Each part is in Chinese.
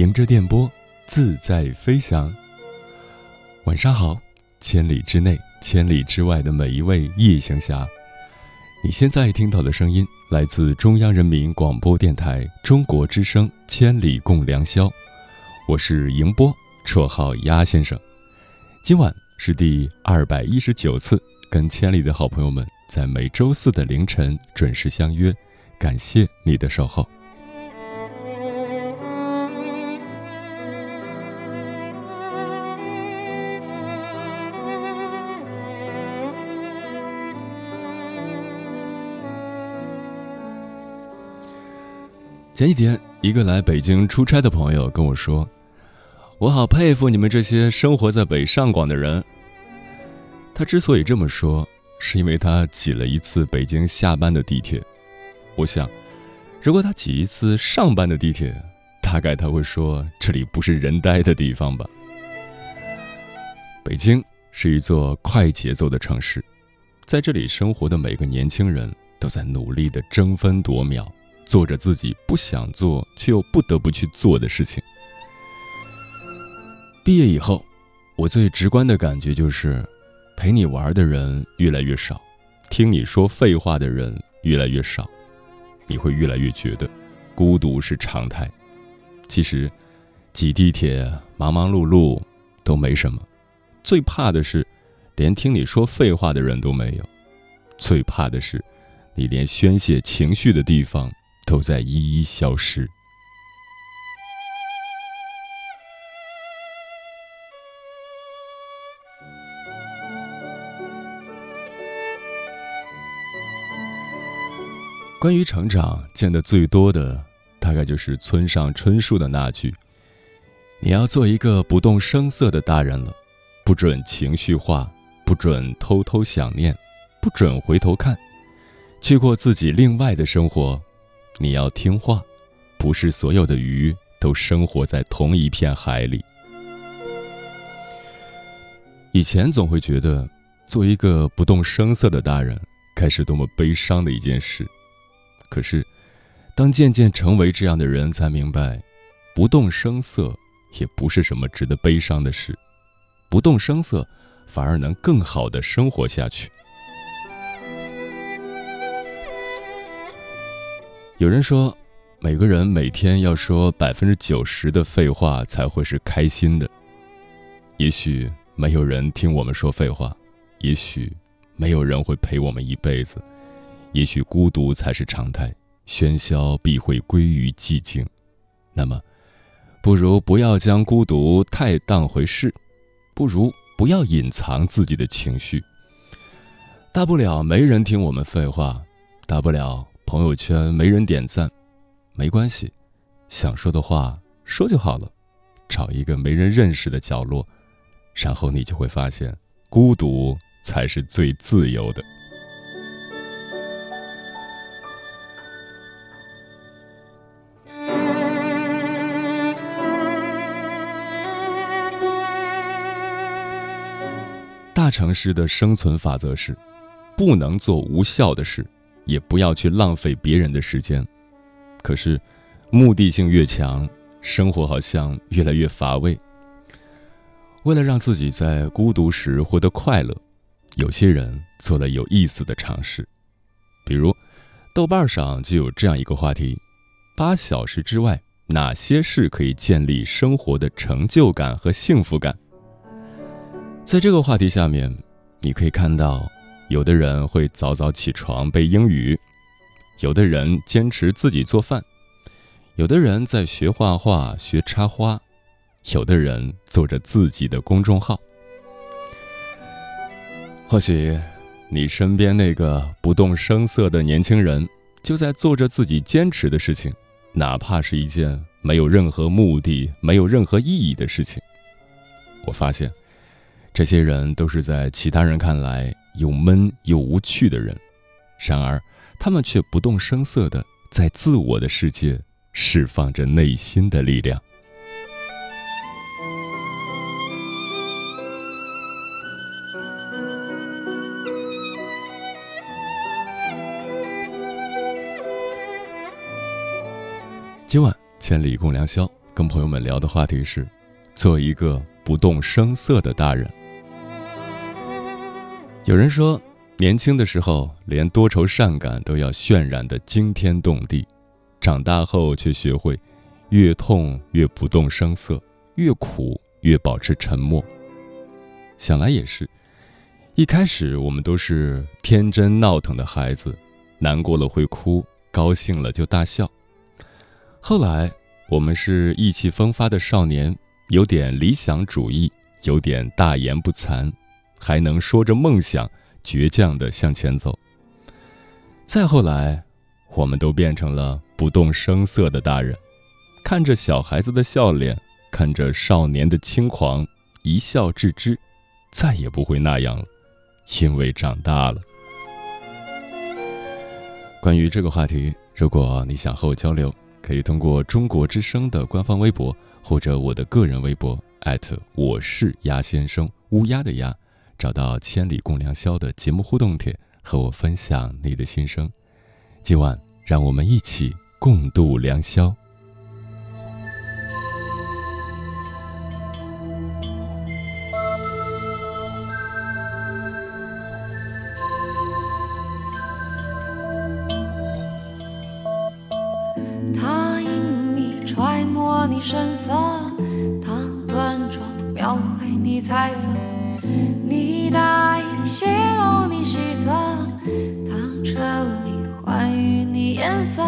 迎着电波，自在飞翔。晚上好，千里之内、千里之外的每一位夜行侠，你现在听到的声音来自中央人民广播电台中国之声《千里共良宵》，我是迎波，绰号鸭先生。今晚是第二百一十九次跟千里的好朋友们在每周四的凌晨准时相约，感谢你的守候。前几天，一个来北京出差的朋友跟我说：“我好佩服你们这些生活在北上广的人。”他之所以这么说，是因为他挤了一次北京下班的地铁。我想，如果他挤一次上班的地铁，大概他会说：“这里不是人待的地方吧？”北京是一座快节奏的城市，在这里生活的每个年轻人都在努力的争分夺秒。做着自己不想做却又不得不去做的事情。毕业以后，我最直观的感觉就是，陪你玩的人越来越少，听你说废话的人越来越少，你会越来越觉得孤独是常态。其实，挤地铁忙忙碌碌都没什么，最怕的是，连听你说废话的人都没有，最怕的是，你连宣泄情绪的地方。都在一一消失。关于成长，见的最多的，大概就是村上春树的那句：“你要做一个不动声色的大人了，不准情绪化，不准偷偷想念，不准回头看，去过自己另外的生活。”你要听话，不是所有的鱼都生活在同一片海里。以前总会觉得，做一个不动声色的大人，该是多么悲伤的一件事。可是，当渐渐成为这样的人，才明白，不动声色也不是什么值得悲伤的事，不动声色，反而能更好的生活下去。有人说，每个人每天要说百分之九十的废话才会是开心的。也许没有人听我们说废话，也许没有人会陪我们一辈子，也许孤独才是常态，喧嚣必会归于寂静。那么，不如不要将孤独太当回事，不如不要隐藏自己的情绪。大不了没人听我们废话，大不了。朋友圈没人点赞，没关系，想说的话说就好了。找一个没人认识的角落，然后你就会发现，孤独才是最自由的。大城市的生存法则是，不能做无效的事。也不要去浪费别人的时间，可是，目的性越强，生活好像越来越乏味。为了让自己在孤独时获得快乐，有些人做了有意思的尝试，比如，豆瓣上就有这样一个话题：八小时之外，哪些事可以建立生活的成就感和幸福感？在这个话题下面，你可以看到，有的人会早早起床背英语，有的人坚持自己做饭，有的人在学画画、学插花。有的人做着自己的公众号，或许你身边那个不动声色的年轻人，就在做着自己坚持的事情，哪怕是一件没有任何目的、没有任何意义的事情。我发现，这些人都是在其他人看来又闷又无趣的人，然而他们却不动声色的在自我的世界释放着内心的力量。今晚千里共良宵，跟朋友们聊的话题是：做一个不动声色的大人。有人说，年轻的时候连多愁善感都要渲染的惊天动地，长大后却学会越痛越不动声色，越苦越保持沉默。想来也是，一开始我们都是天真闹腾的孩子，难过了会哭，高兴了就大笑。后来，我们是意气风发的少年，有点理想主义，有点大言不惭，还能说着梦想，倔强的向前走。再后来，我们都变成了不动声色的大人，看着小孩子的笑脸，看着少年的轻狂，一笑置之，再也不会那样了，因为长大了。关于这个话题，如果你想和我交流，可以通过中国之声的官方微博，或者我的个人微博我是鸭先生乌鸦的鸭，找到“千里共良宵”的节目互动帖，和我分享你的心声。今晚，让我们一起共度良宵。他因你揣摩你神色，他端庄描绘你彩色，你大意泄露你喜色，他彻里还于你颜色，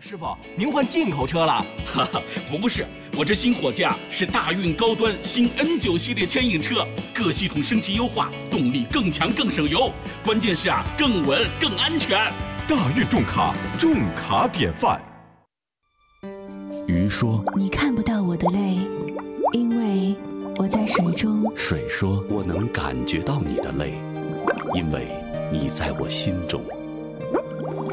师傅，您换进口车了？哈哈，不是，我这新火架是大运高端新 N 九系列牵引车，各系统升级优化，动力更强更省油，关键是啊，更稳更安全。大运重卡，重卡典范。鱼说：“你看不到我的泪，因为我在水中。”水说：“我能感觉到你的泪，因为你在我心中。”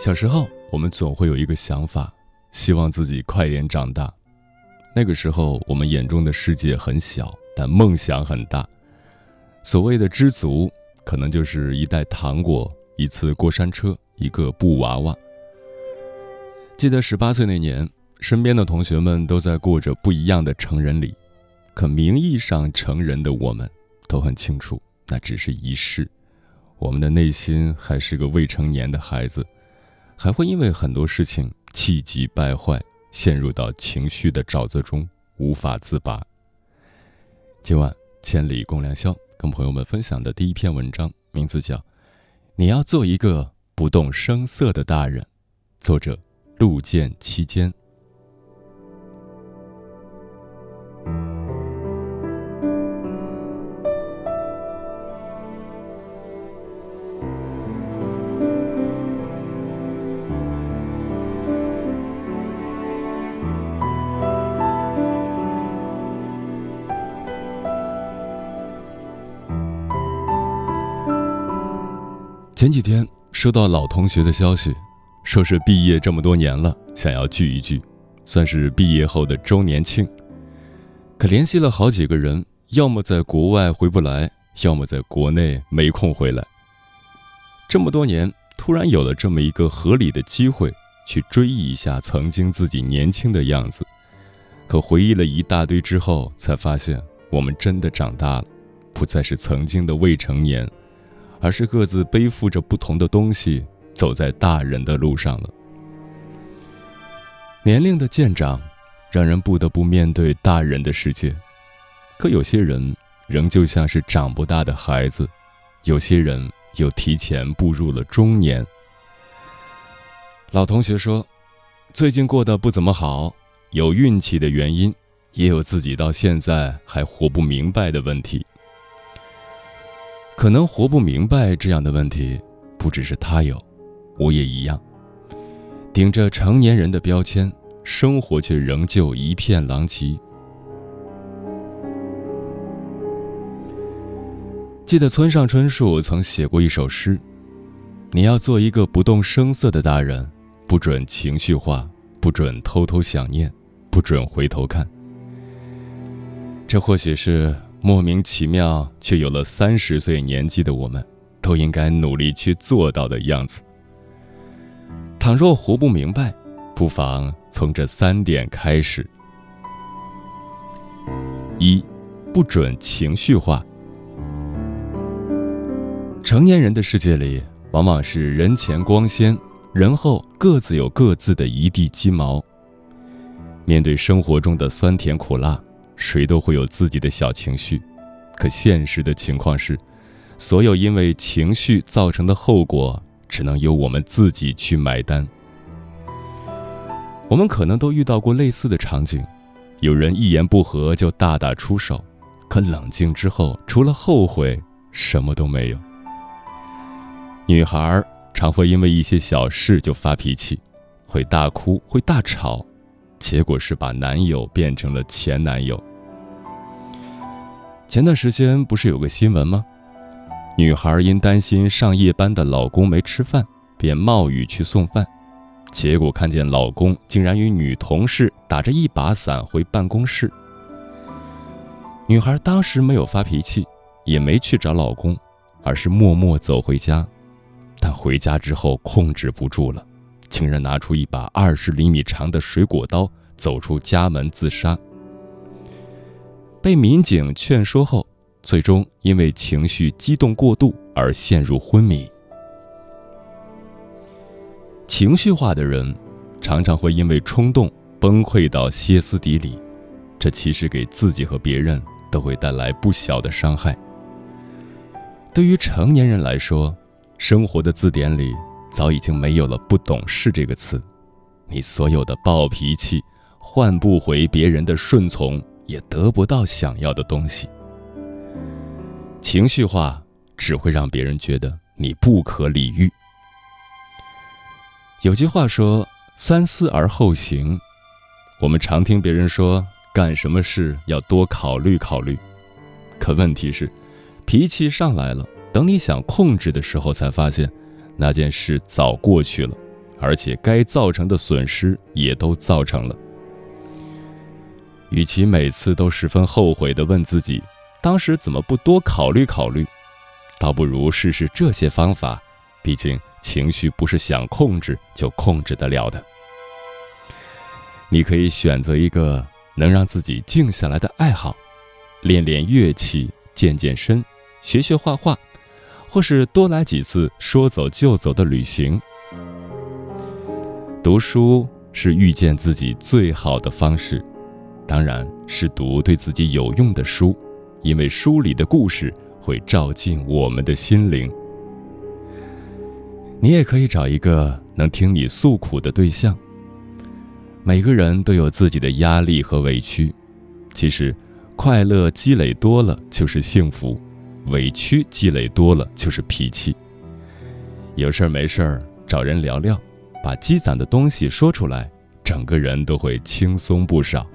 小时候，我们总会有一个想法，希望自己快点长大。那个时候，我们眼中的世界很小，但梦想很大。所谓的知足，可能就是一袋糖果、一次过山车、一个布娃娃。记得十八岁那年，身边的同学们都在过着不一样的成人礼，可名义上成人的我们，都很清楚，那只是仪式。我们的内心还是个未成年的孩子。还会因为很多事情气急败坏，陷入到情绪的沼泽中无法自拔。今晚千里共良宵，跟朋友们分享的第一篇文章，名字叫《你要做一个不动声色的大人》，作者陆剑期间。前几天收到老同学的消息，说是毕业这么多年了，想要聚一聚，算是毕业后的周年庆。可联系了好几个人，要么在国外回不来，要么在国内没空回来。这么多年，突然有了这么一个合理的机会，去追忆一下曾经自己年轻的样子。可回忆了一大堆之后，才发现我们真的长大了，不再是曾经的未成年。而是各自背负着不同的东西，走在大人的路上了。年龄的渐长，让人不得不面对大人的世界。可有些人仍旧像是长不大的孩子，有些人又提前步入了中年。老同学说，最近过得不怎么好，有运气的原因，也有自己到现在还活不明白的问题。可能活不明白这样的问题，不只是他有，我也一样。顶着成年人的标签，生活却仍旧一片狼藉。记得村上春树曾写过一首诗：“你要做一个不动声色的大人，不准情绪化，不准偷偷想念，不准回头看。”这或许是。莫名其妙，却有了三十岁年纪的我们，都应该努力去做到的样子。倘若活不明白，不妨从这三点开始：一，不准情绪化。成年人的世界里，往往是人前光鲜，人后各自有各自的一地鸡毛。面对生活中的酸甜苦辣。谁都会有自己的小情绪，可现实的情况是，所有因为情绪造成的后果，只能由我们自己去买单。我们可能都遇到过类似的场景：有人一言不合就大打出手，可冷静之后，除了后悔，什么都没有。女孩常会因为一些小事就发脾气，会大哭，会大吵，结果是把男友变成了前男友。前段时间不是有个新闻吗？女孩因担心上夜班的老公没吃饭，便冒雨去送饭。结果看见老公竟然与女同事打着一把伞回办公室。女孩当时没有发脾气，也没去找老公，而是默默走回家。但回家之后控制不住了，竟然拿出一把二十厘米长的水果刀，走出家门自杀。被民警劝说后，最终因为情绪激动过度而陷入昏迷。情绪化的人，常常会因为冲动崩溃到歇斯底里，这其实给自己和别人都会带来不小的伤害。对于成年人来说，生活的字典里早已经没有了“不懂事”这个词，你所有的暴脾气，换不回别人的顺从，也得不到想要的东西。情绪化只会让别人觉得你不可理喻。有句话说：“三思而后行。”我们常听别人说，干什么事要多考虑考虑。可问题是，脾气上来了，等你想控制的时候，才发现那件事早过去了，而且该造成的损失也都造成了。与其每次都十分后悔地问自己，当时怎么不多考虑考虑，倒不如试试这些方法。毕竟。情绪不是想控制就控制得了的。你可以选择一个能让自己静下来的爱好，练练乐器、健健身、学学画画，或是多来几次说走就走的旅行。读书是遇见自己最好的方式，当然是读对自己有用的书，因为书里的故事会照进我们的心灵。你也可以找一个能听你诉苦的对象。每个人都有自己的压力和委屈，其实，快乐积累多了就是幸福，委屈积累多了就是脾气。有事儿没事儿找人聊聊，把积攒的东西说出来，整个人都会轻松不少。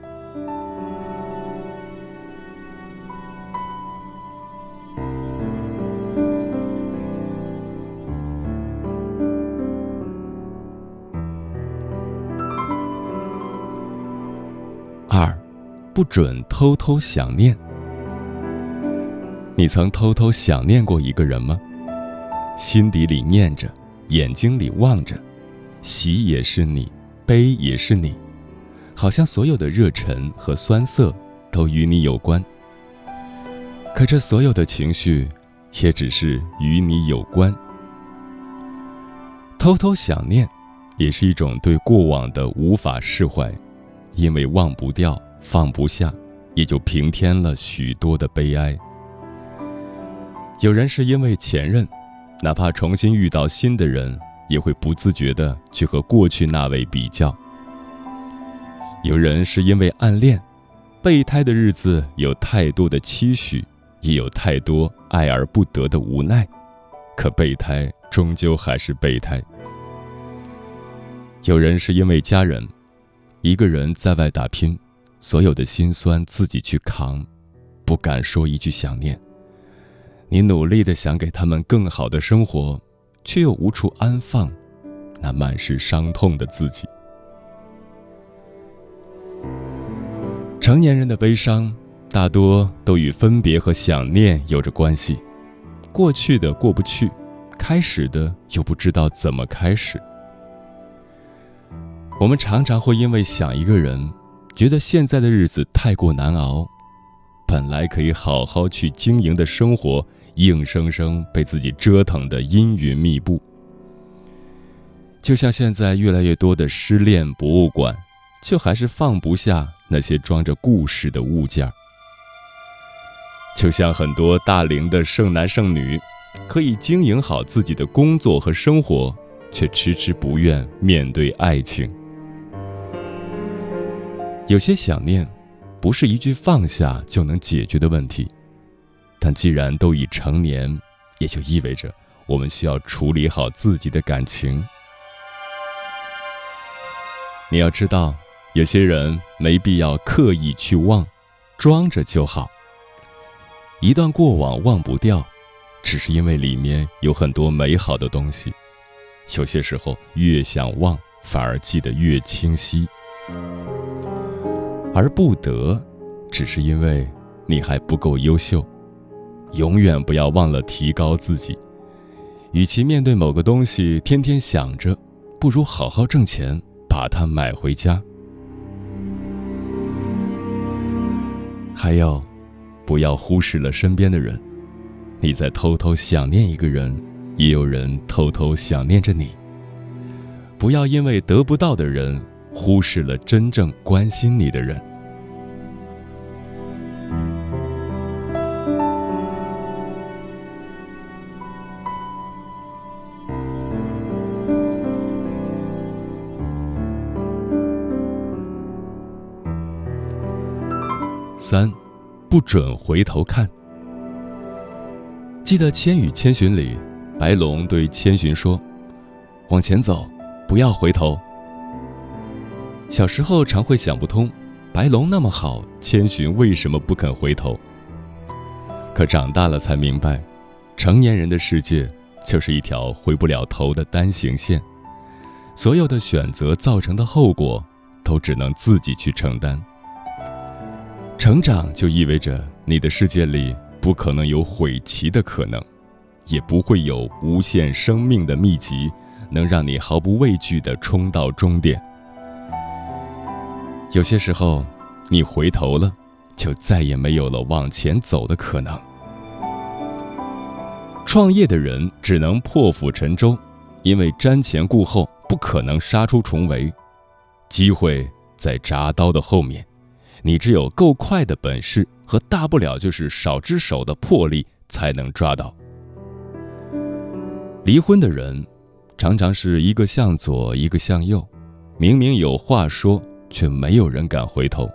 二不准偷偷想念。你曾偷偷想念过一个人吗？心底里念着，眼睛里望着，喜也是你，悲也是你，好像所有的热忱和酸涩都与你有关。可这所有的情绪，也只是与你有关。偷偷想念，也是一种对过往的无法释怀，因为忘不掉。放不下，也就平添了许多的悲哀。有人是因为前任，哪怕重新遇到新的人，也会不自觉的去和过去那位比较。有人是因为暗恋，备胎的日子有太多的期许，也有太多爱而不得的无奈，可备胎终究还是备胎。有人是因为家人，一个人在外打拼。所有的辛酸自己去扛，不敢说一句想念。你努力的想给他们更好的生活，却又无处安放，那满是伤痛的自己。成年人的悲伤，大多都与分别和想念有着关系。过去的过不去，开始的又不知道怎么开始。我们常常会因为想一个人。觉得现在的日子太过难熬，本来可以好好去经营的生活，硬生生被自己折腾的阴云密布。就像现在越来越多的失恋博物馆，却还是放不下那些装着故事的物件就像很多大龄的剩男剩女，可以经营好自己的工作和生活，却迟迟不愿面对爱情。有些想念，不是一句放下就能解决的问题。但既然都已成年，也就意味着我们需要处理好自己的感情。你要知道，有些人没必要刻意去忘，装着就好。一段过往忘不掉，只是因为里面有很多美好的东西。有些时候，越想忘，反而记得越清晰。而不得，只是因为你还不够优秀。永远不要忘了提高自己。与其面对某个东西天天想着，不如好好挣钱把它买回家。还有，不要忽视了身边的人。你在偷偷想念一个人，也有人偷偷想念着你。不要因为得不到的人，忽视了真正关心你的人。三，不准回头看。记得《千与千寻》里，白龙对千寻说：“往前走，不要回头。”小时候常会想不通，白龙那么好，千寻为什么不肯回头？可长大了才明白，成年人的世界就是一条回不了头的单行线，所有的选择造成的后果，都只能自己去承担。成长就意味着你的世界里不可能有毁棋的可能，也不会有无限生命的秘籍，能让你毫不畏惧地冲到终点。有些时候，你回头了，就再也没有了往前走的可能。创业的人只能破釜沉舟，因为瞻前顾后不可能杀出重围，机会在铡刀的后面。你只有够快的本事和大不了就是少只手的魄力，才能抓到。离婚的人，常常是一个向左，一个向右，明明有话说，却没有人敢回头。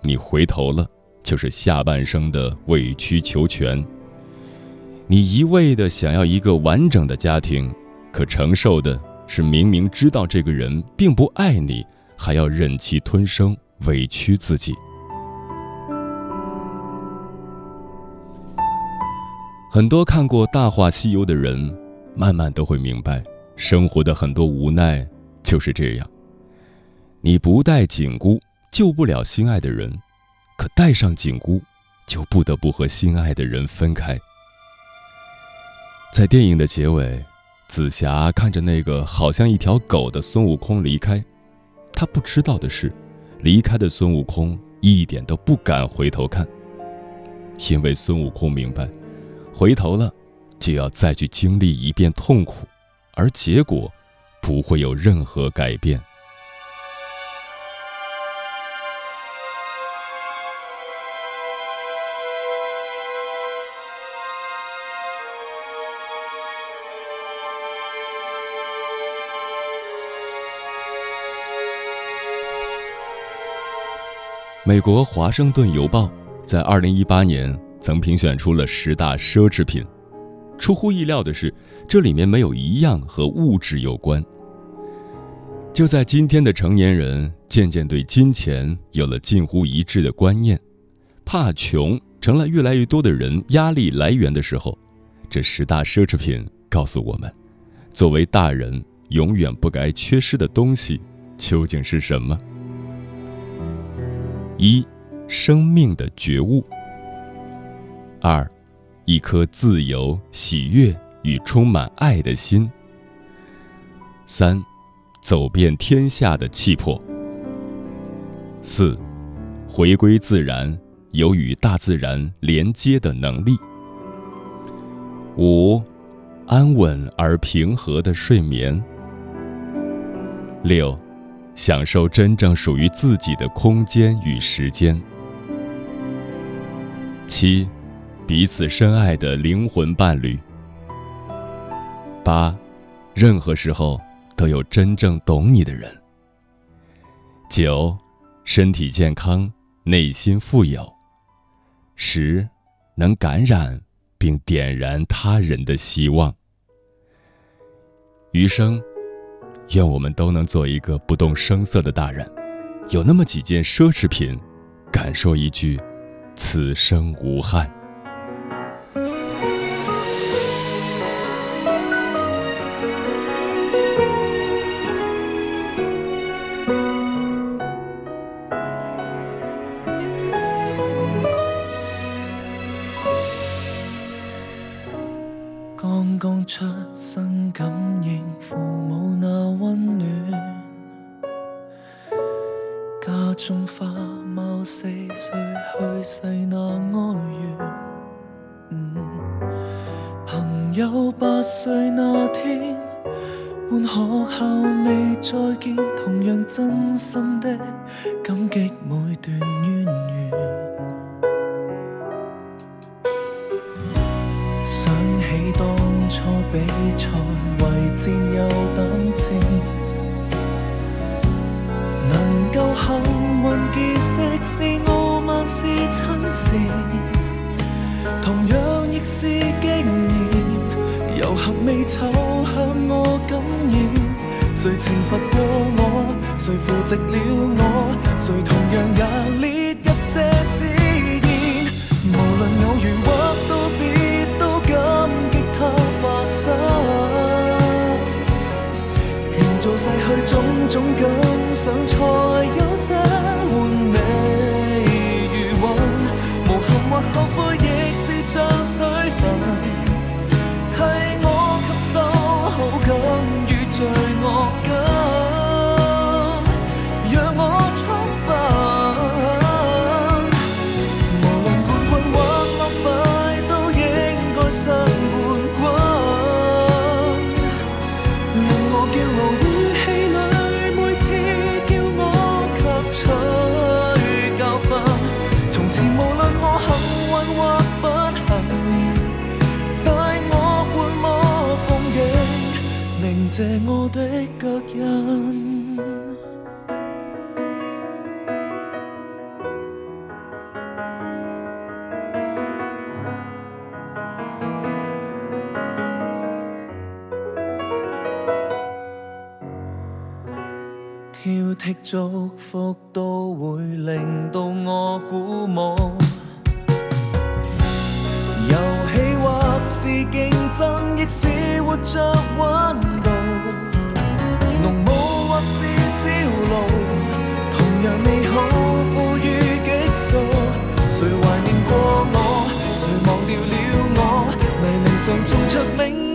你回头了，就是下半生的委曲求全。你一味的想要一个完整的家庭，可承受的是明明知道这个人并不爱你，还要忍气吞声。委屈自己。很多看过《大话西游》的人，慢慢都会明白，生活的很多无奈就是这样。你不戴紧箍，救不了心爱的人；可戴上紧箍，就不得不和心爱的人分开。在电影的结尾，紫霞看着那个好像一条狗的孙悟空离开，她不知道的是。离开的孙悟空一点都不敢回头看，因为孙悟空明白，回头了就要再去经历一遍痛苦，而结果不会有任何改变。美国《华盛顿邮报》在二零一八年曾评选出了十大奢侈品。出乎意料的是，这里面没有一样和物质有关。就在今天的成年人渐渐对金钱有了近乎一致的观念，怕穷成了越来越多的人压力来源的时候，这十大奢侈品告诉我们：作为大人永远不该缺失的东西究竟是什么？一，生命的觉悟；二，一颗自由、喜悦与充满爱的心；三，走遍天下的气魄；四，回归自然，有与大自然连接的能力；五，安稳而平和的睡眠；六。享受真正属于自己的空间与时间。七，彼此深爱的灵魂伴侣。八，任何时候都有真正懂你的人。九，身体健康，内心富有。十，能感染并点燃他人的希望。余生，愿我们都能做一个不动声色的大人，有那么几件奢侈品，敢说一句“此生无憾”。刚出生感应父母那温暖家中花猫四岁去世那哀怨朋友八岁那天换学校未再见同样真心的感激每段渊源比赛，为战又胆战，能够幸运结识是傲慢是亲善，同样亦是经验。游合未丑，向我感染，谁惩罚过我？谁扶植了我？谁同样也列入这试验？无论偶遇。做逝去种种感想，才有真换美余韵。无憾或后悔，亦是像水分，替我吸收好感与罪。的祝福都会令到我鼓舞。游戏或是竞争，亦是活着温度。浓雾或是朝露，同样美好，富于激素。谁怀念过我？谁忘掉了我？泥泞上种出命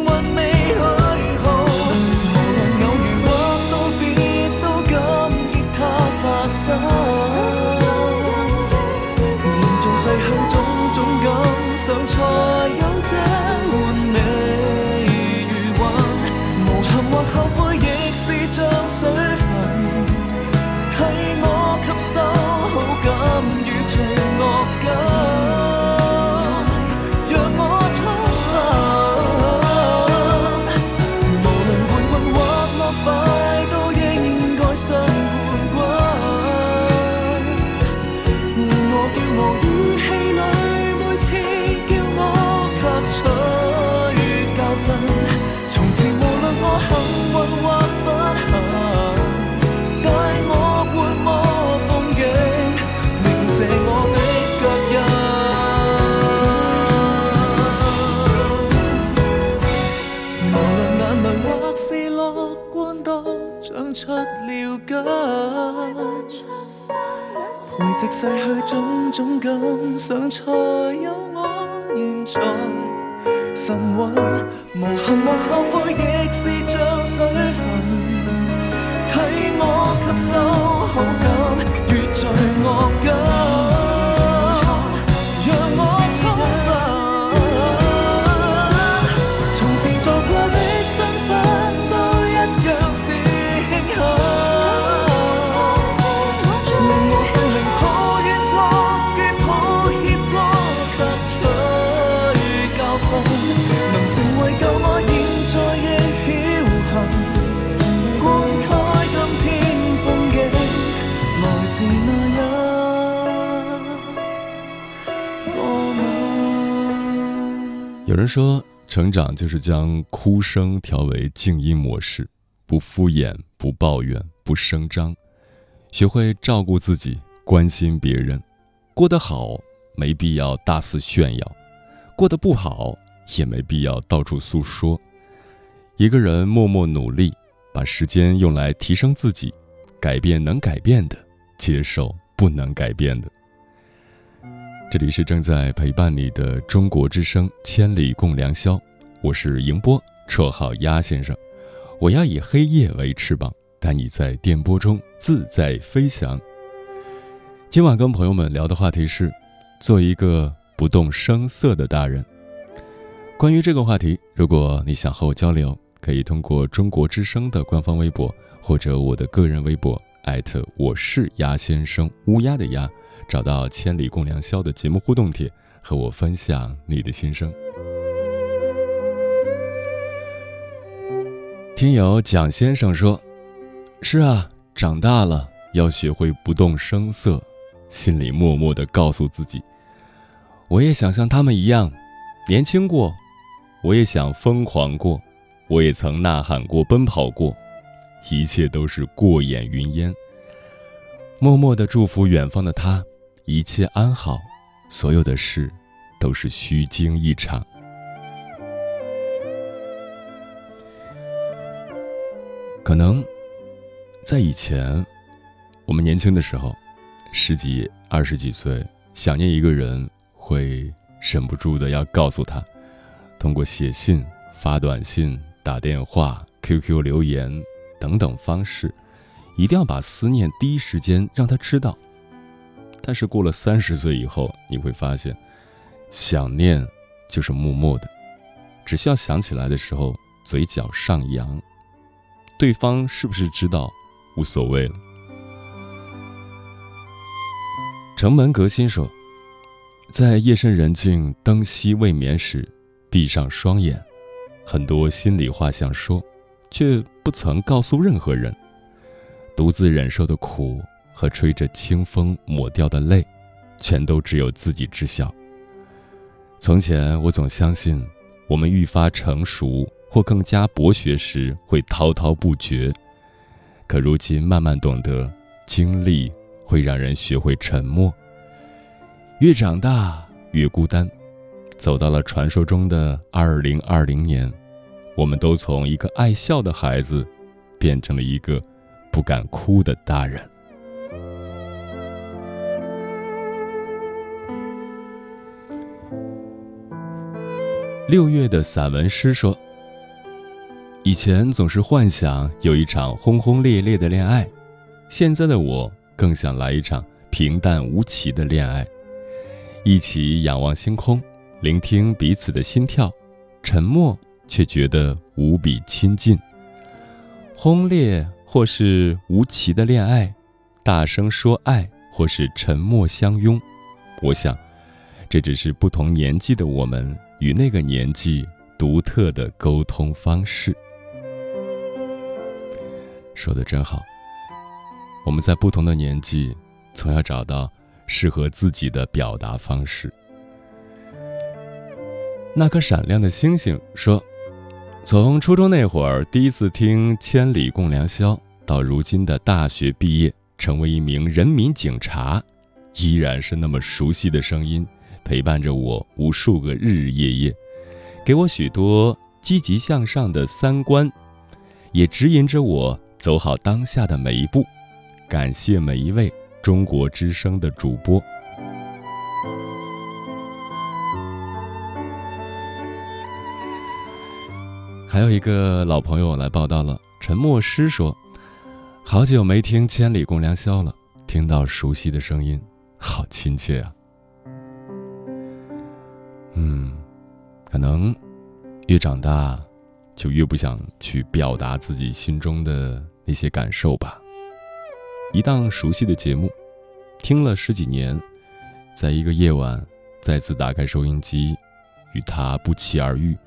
逝去种种感想，才有我现在神韵。无憾或后悔，亦是像水分，替我吸收好感越聚恶感。人说，成长就是将哭声调为静音模式，不敷衍，不抱怨，不声张，学会照顾自己，关心别人，过得好没必要大肆炫耀，过得不好也没必要到处诉说。一个人默默努力，把时间用来提升自己，改变能改变的，接受不能改变的。这里是正在陪伴你的中国之声《千里共良宵》，我是迎波，绰号鸭先生。我要以黑夜为翅膀，带你在电波中自在飞翔。今晚跟朋友们聊的话题是：做一个不动声色的大人。关于这个话题，如果你想和我交流，可以通过中国之声的官方微博或者我的个人微博，艾特我是鸭先生，乌鸦的鸭。找到《千里共良宵》的节目互动帖，和我分享你的心声。听友蒋先生说：“是啊，长大了要学会不动声色，心里默默的告诉自己，我也想像他们一样年轻过，我也想疯狂过，我也曾呐喊过、奔跑过，一切都是过眼云烟。默默的祝福远方的他。”一切安好，所有的事都是虚惊一场。可能在以前，我们年轻的时候，十几、二十几岁，想念一个人，会忍不住的要告诉他，通过写信、发短信、打电话、QQ 留言等等方式，一定要把思念第一时间让他知道。但是过了三十岁以后，你会发现，想念就是默默的，只需要想起来的时候，嘴角上扬，对方是不是知道，无所谓了。城门革新说，在夜深人静、灯熄未眠时，闭上双眼，很多心里话想说，却不曾告诉任何人，独自忍受的苦。和吹着清风抹掉的泪，全都只有自己知晓。从前我总相信，我们愈发成熟或更加博学时会滔滔不绝，可如今慢慢懂得，经历会让人学会沉默。越长大越孤单，走到了传说中的二零二零年，我们都从一个爱笑的孩子，变成了一个不敢哭的大人。六月的散文诗说：“以前总是幻想有一场轰轰烈烈的恋爱，现在的我更想来一场平淡无奇的恋爱，一起仰望星空，聆听彼此的心跳，沉默却觉得无比亲近。轰烈或是无奇的恋爱，大声说爱或是沉默相拥，我想，这只是不同年纪的我们。”与那个年纪独特的沟通方式，说的真好。我们在不同的年纪，总要找到适合自己的表达方式。那颗闪亮的星星说：“从初中那会儿第一次听《千里共良宵》，到如今的大学毕业，成为一名人民警察，依然是那么熟悉的声音。”陪伴着我无数个日日夜夜，给我许多积极向上的三观，也指引着我走好当下的每一步。感谢每一位中国之声的主播。还有一个老朋友来报道了，陈默诗说：“好久没听《千里共良宵》了，听到熟悉的声音，好亲切啊。”嗯，可能越长大，就越不想去表达自己心中的那些感受吧。一档熟悉的节目，听了十几年，在一个夜晚再次打开收音机，与他不期而遇，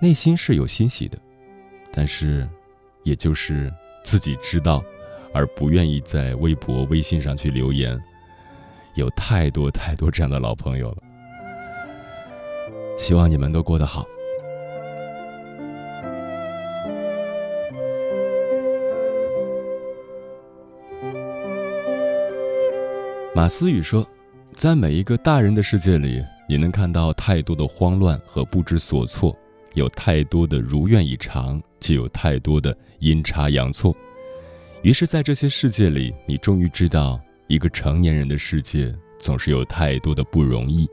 内心是有欣喜的。但是，也就是自己知道，而不愿意在微博、微信上去留言。有太多太多这样的老朋友了。希望你们都过得好。马思雨说，在每一个大人的世界里，你能看到太多的慌乱和不知所措，有太多的如愿以偿，就有太多的阴差阳错。于是，在这些世界里，你终于知道，一个成年人的世界总是有太多的不容易，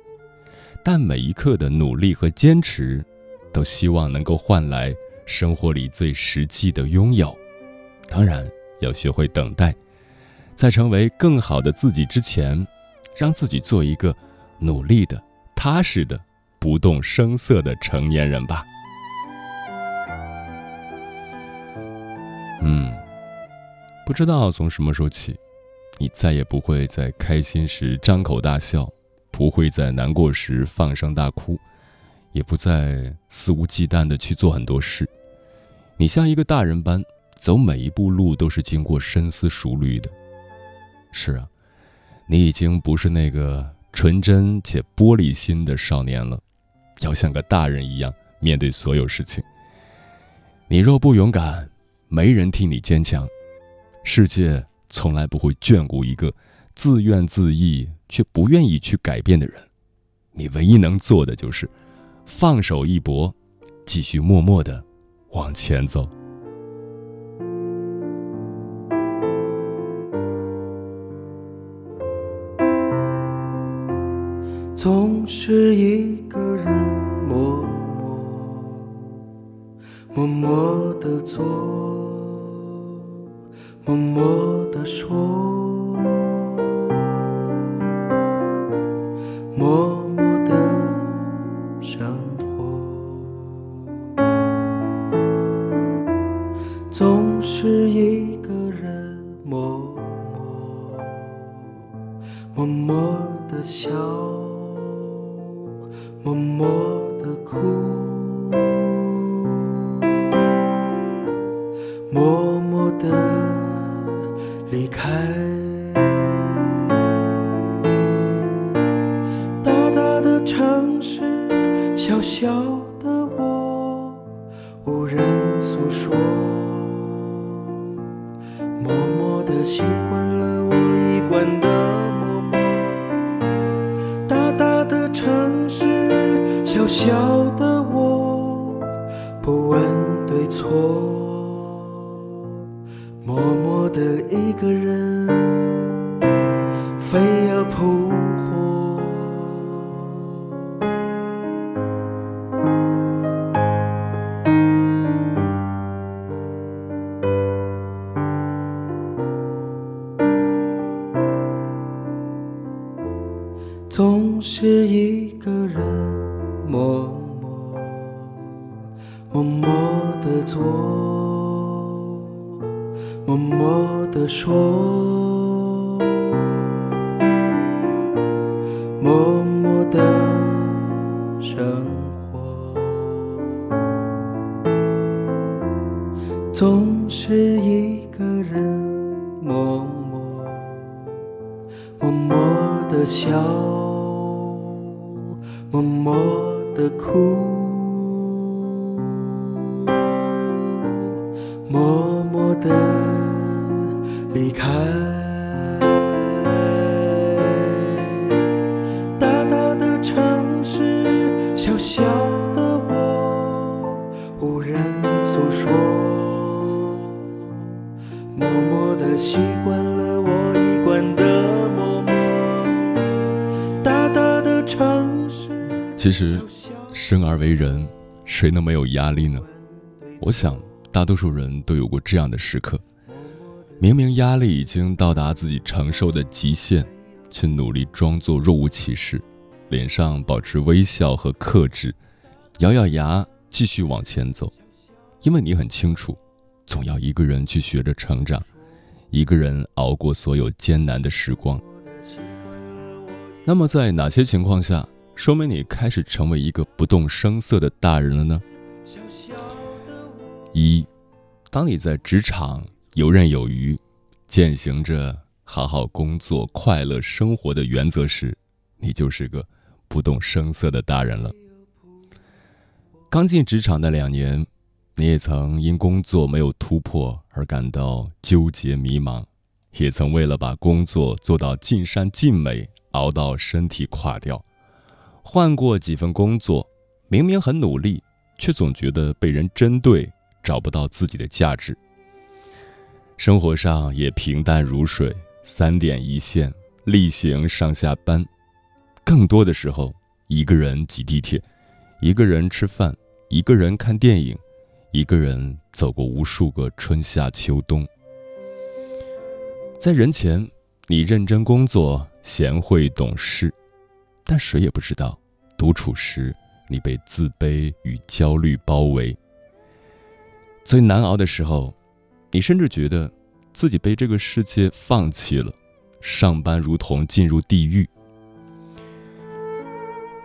但每一刻的努力和坚持，都希望能够换来生活里最实际的拥有。当然，要学会等待，在成为更好的自己之前，让自己做一个努力的、踏实的、不动声色的成年人吧。嗯。不知道从什么时候起，你再也不会在开心时张口大笑，不会在难过时放声大哭，也不再肆无忌惮的去做很多事。你像一个大人般，走每一步路都是经过深思熟虑的。是啊，你已经不是那个纯真且玻璃心的少年了，要像个大人一样面对所有事情。你若不勇敢，没人替你坚强。世界从来不会眷顾一个自怨自艾却不愿意去改变的人，你唯一能做的就是放手一搏，继续默默的往前走。总是一个人默默默默的做。默默的说，默有压力呢？我想，大多数人都有过这样的时刻。明明压力已经到达自己承受的极限，却努力装作若无其事，脸上保持微笑和克制，咬咬牙继续往前走。因为你很清楚，总要一个人去学着成长，一个人熬过所有艰难的时光。那么，在哪些情况下，说明你开始成为一个不动声色的大人了呢？一，当你在职场。游刃有余，践行着好好工作、快乐生活的原则时，你就是个不动声色的大人了。刚进职场的两年，你也曾因工作没有突破而感到纠结迷茫，也曾为了把工作做到尽善尽美，熬到身体垮掉。换过几份工作，明明很努力，却总觉得被人针对，找不到自己的价值。生活上也平淡如水，三点一线，例行上下班，更多的时候，一个人挤地铁，一个人吃饭。一个人看电影，一个人走过无数个春夏秋冬。在人前，你认真工作，贤惠懂事，但谁也不知道，独处时你被自卑与焦虑包围。最难熬的时候，你甚至觉得自己被这个世界放弃了，上班如同进入地狱。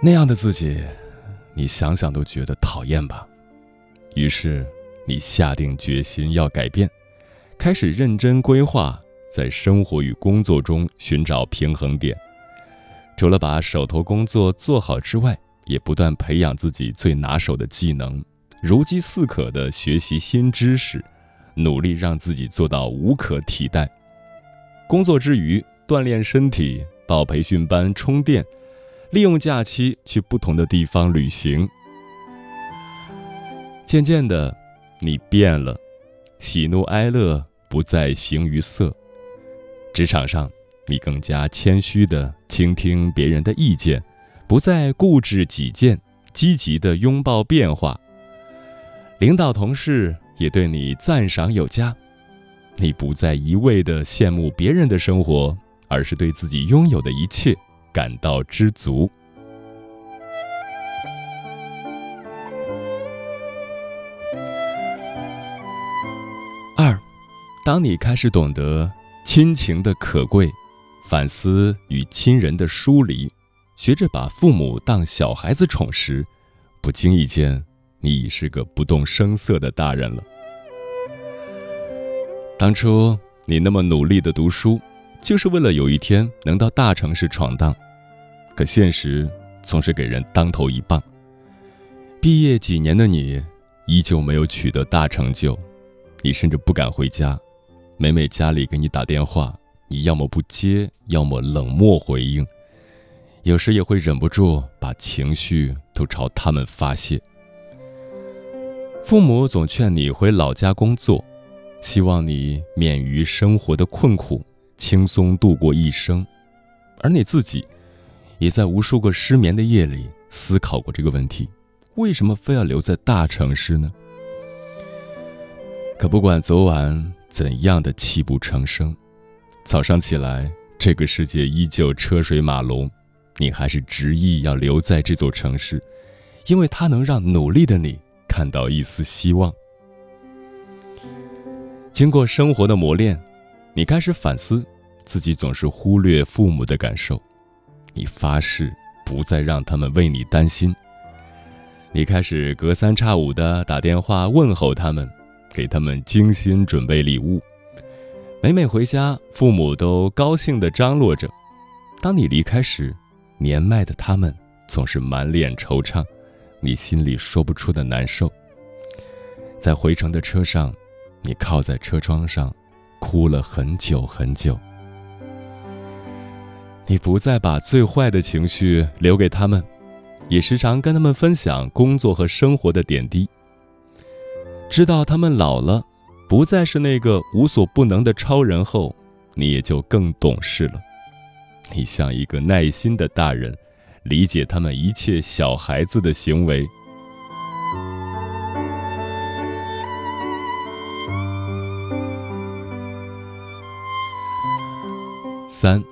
那样的自己。你想想都觉得讨厌吧，于是你下定决心要改变，开始认真规划，在生活与工作中寻找平衡点。除了把手头工作做好之外，也不断培养自己最拿手的技能，如饥似渴地学习新知识，努力让自己做到无可替代。工作之余锻炼身体，报培训班充电。利用假期去不同的地方旅行。渐渐的，你变了，喜怒哀乐不再形于色。职场上，你更加谦虚的倾听别人的意见，不再固执己见，积极的拥抱变化。领导同事也对你赞赏有加，你不再一味的羡慕别人的生活，而是对自己拥有的一切。感到知足。二，当你开始懂得亲情的可贵，反思与亲人的疏离，学着把父母当小孩子宠时，不经意间，你已是个不动声色的大人了。当初你那么努力的读书，就是为了有一天能到大城市闯荡。可现实总是给人当头一棒。毕业几年的你，依旧没有取得大成就，你甚至不敢回家。每每家里给你打电话，你要么不接，要么冷漠回应。有时也会忍不住把情绪都朝他们发泄。父母总劝你回老家工作，希望你免于生活的困苦，轻松度过一生，而你自己。也在无数个失眠的夜里思考过这个问题：为什么非要留在大城市呢？可不管昨晚怎样的泣不成声，早上起来，这个世界依旧车水马龙，你还是执意要留在这座城市，因为它能让努力的你看到一丝希望。经过生活的磨练，你开始反思自己总是忽略父母的感受。你发誓不再让他们为你担心。你开始隔三差五的打电话问候他们，给他们精心准备礼物。每每回家，父母都高兴地张罗着。当你离开时，年迈的他们总是满脸惆怅，你心里说不出的难受。在回程的车上，你靠在车窗上，哭了很久很久。你不再把最坏的情绪留给他们，也时常跟他们分享工作和生活的点滴。知道他们老了，不再是那个无所不能的超人后，你也就更懂事了。你像一个耐心的大人，理解他们一切小孩子的行为。三。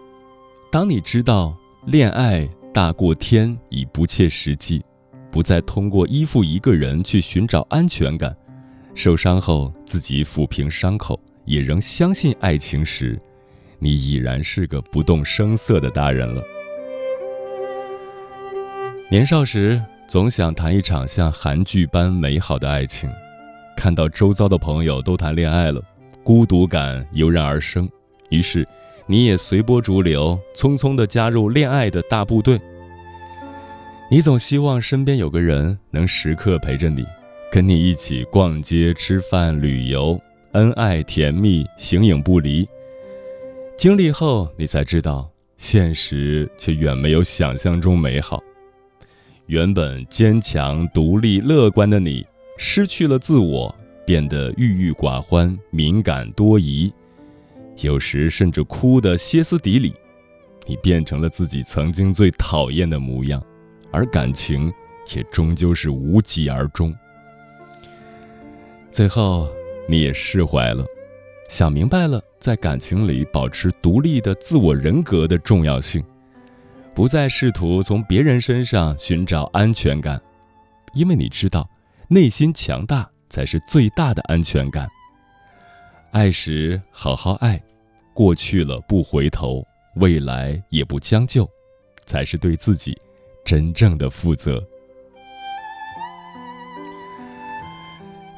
当你知道恋爱大过天已不切实际，不再通过依附一个人去寻找安全感，受伤后自己抚平伤口，也仍相信爱情时，你已然是个不动声色的大人了。年少时总想谈一场像韩剧般美好的爱情，看到周遭的朋友都谈恋爱了，孤独感油然而生，于是。你也随波逐流，匆匆地加入恋爱的大部队。你总希望身边有个人能时刻陪着你，跟你一起逛街、吃饭、旅游，恩爱甜蜜，形影不离。经历后，你才知道，现实却远没有想象中美好。原本坚强、独立、乐观的你，失去了自我，变得郁郁寡欢、敏感多疑，有时甚至哭得歇斯底里。你变成了自己曾经最讨厌的模样，而感情也终究是无疾而终。最后，你也释怀了，想明白了，在感情里保持独立的自我人格的重要性。不再试图从别人身上寻找安全感，因为你知道，内心强大才是最大的安全感。爱时好好爱，过去了不回头，未来也不将就，才是对自己真正的负责。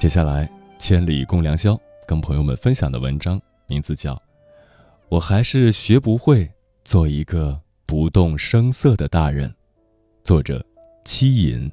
接下来，千里共良宵跟朋友们分享的文章名字叫《我还是学不会做一个》。不动声色的大人，作者：七隐。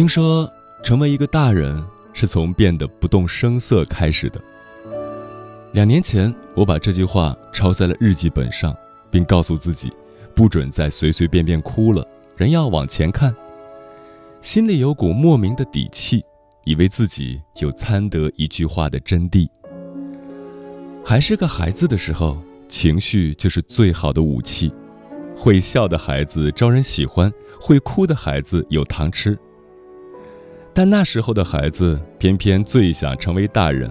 听说成为一个大人是从变得不动声色开始的。两年前，我把这句话抄在了日记本上，并告诉自己，不准再随随便便哭了，人要往前看。心里有股莫名的底气，以为自己有参得一句话的真谛。还是个孩子的时候，情绪就是最好的武器。会笑的孩子招人喜欢，会哭的孩子有糖吃。但那时候的孩子偏偏最想成为大人，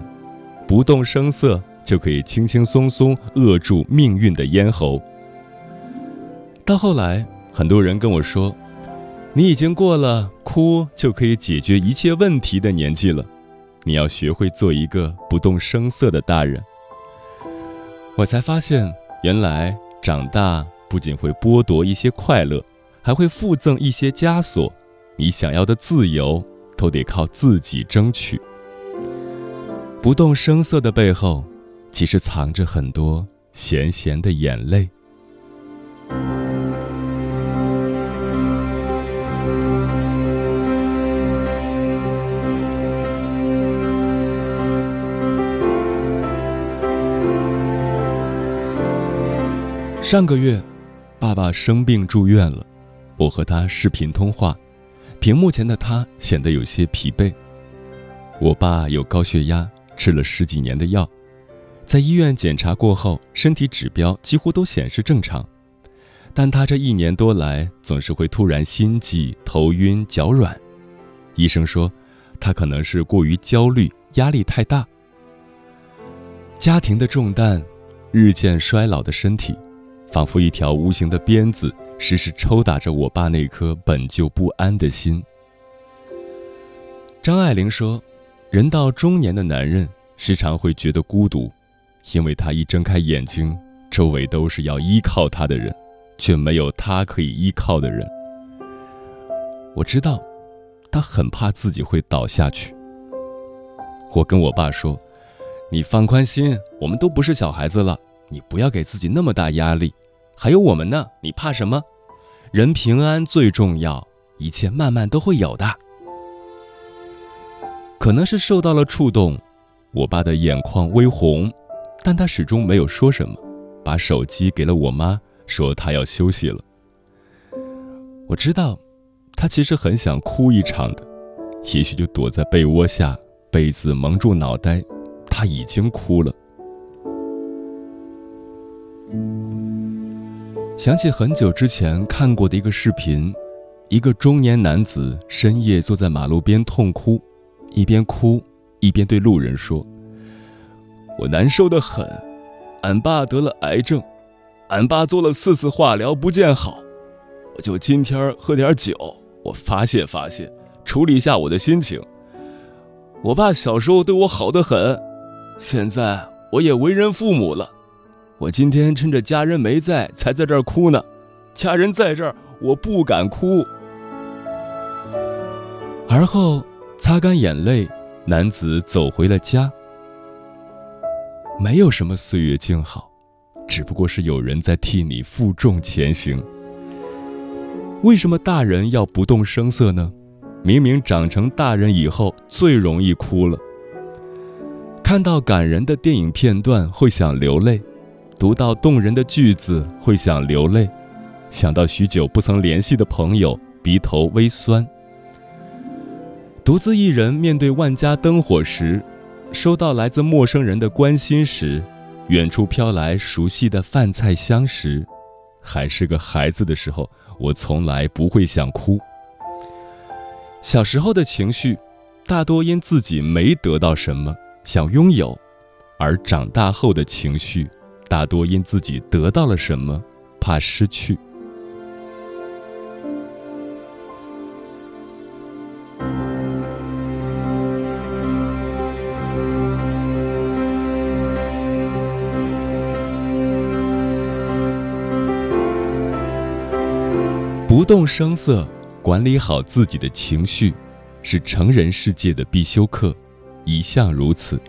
不动声色就可以轻轻松松扼住命运的咽喉。到后来，很多人跟我说：“你已经过了哭就可以解决一切问题的年纪了，你要学会做一个不动声色的大人。”我才发现，原来长大不仅会剥夺一些快乐，还会附赠一些枷锁。你想要的自由。都得靠自己争取。不动声色的背后，其实藏着很多咸咸的眼泪。上个月，爸爸生病住院了，我和他视频通话。屏幕前的他显得有些疲惫。我爸有高血压，吃了十几年的药，在医院检查过后，身体指标几乎都显示正常。但他这一年多来总是会突然心悸、头晕、脚软。医生说，他可能是过于焦虑，压力太大。家庭的重担，日渐衰老的身体，仿佛一条无形的鞭子。时时抽打着我爸那颗本就不安的心。张爱玲说：“人到中年的男人时常会觉得孤独，因为他一睁开眼睛，周围都是要依靠他的人，却没有他可以依靠的人。”我知道，他很怕自己会倒下去。我跟我爸说：“你放宽心，我们都不是小孩子了，你不要给自己那么大压力。”还有我们呢，你怕什么？人平安最重要，一切慢慢都会有的。可能是受到了触动，我爸的眼眶微红，但他始终没有说什么，把手机给了我妈，说他要休息了。我知道，他其实很想哭一场的，也许就躲在被窝下，被子蒙住脑袋，他已经哭了。想起很久之前看过的一个视频，一个中年男子深夜坐在马路边痛哭，一边哭一边对路人说：“我难受的很，俺爸得了癌症，俺爸做了四次化疗不见好，我就今天喝点酒，我发泄发泄，处理一下我的心情。我爸小时候对我好的很，现在我也为人父母了，我今天趁着家人没在才在这儿哭呢，家人在这儿我不敢哭。而后擦干眼泪，男子走回了家。没有什么岁月静好，只不过是有人在替你负重前行。为什么大人要不动声色呢？明明长成大人以后最容易哭了。看到感人的电影片段会想流泪，读到动人的句子会想流泪，想到许久不曾联系的朋友，鼻头微酸。独自一人面对万家灯火时。收到来自陌生人的关心时，远处飘来熟悉的饭菜香时，还是个孩子的时候，我从来不会想哭。小时候的情绪，大多因自己没得到什么想拥有；而长大后的情绪，大多因自己得到了什么怕失去。不动声色，管理好自己的情绪，是成人世界的必修课，一向如此。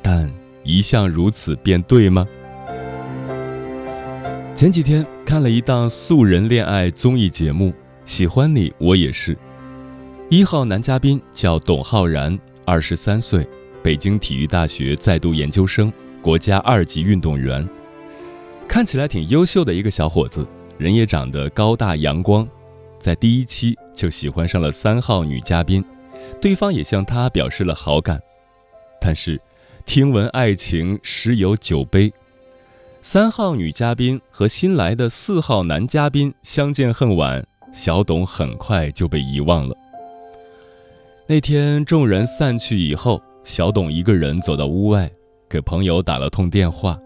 但一向如此便对吗？前几天看了一档素人恋爱综艺节目，喜欢你我也是。一号男嘉宾叫董浩然，二十三岁，北京体育大学在读研究生，国家二级运动员，看起来挺优秀的一个小伙子。人也长得高大阳光，在第一期就喜欢上了三号女嘉宾，对方也向他表示了好感。但是，听闻爱情十有九悲，三号女嘉宾和新来的四号男嘉宾相见恨晚，小董很快就被遗忘了。那天众人散去以后，小董一个人走到屋外，给朋友打了通电话，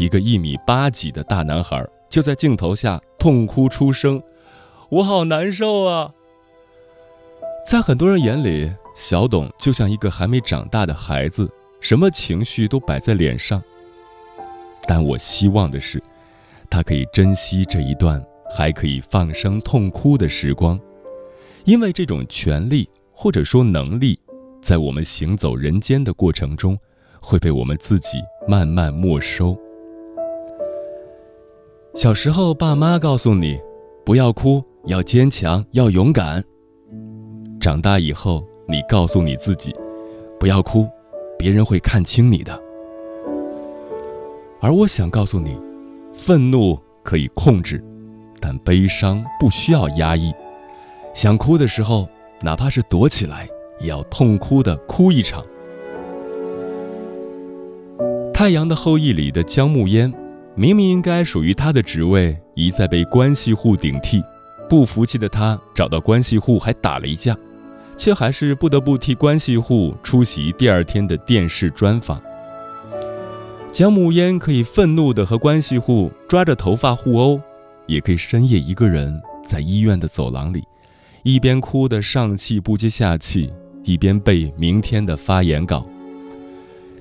一个一米八几的大男孩。就在镜头下痛哭出声，我好难受啊！在很多人眼里，小董就像一个还没长大的孩子，什么情绪都摆在脸上。但我希望的是，他可以珍惜这一段还可以放声痛哭的时光，因为这种权利或者说能力，在我们行走人间的过程中，会被我们自己慢慢没收。小时候，爸妈告诉你，不要哭，要坚强，要勇敢。长大以后，你告诉你自己，不要哭，别人会看清你的。而我想告诉你，愤怒可以控制，但悲伤不需要压抑。想哭的时候，哪怕是躲起来，也要痛哭的哭一场。《太阳的后裔》里的姜暮烟。明明应该属于他的职位，一再被关系户顶替，不服气的他找到关系户还打了一架，却还是不得不替关系户出席第二天的电视专访。姜暮烟可以愤怒地和关系户抓着头发互殴，也可以深夜一个人在医院的走廊里，一边哭得上气不接下气，一边背明天的发言稿。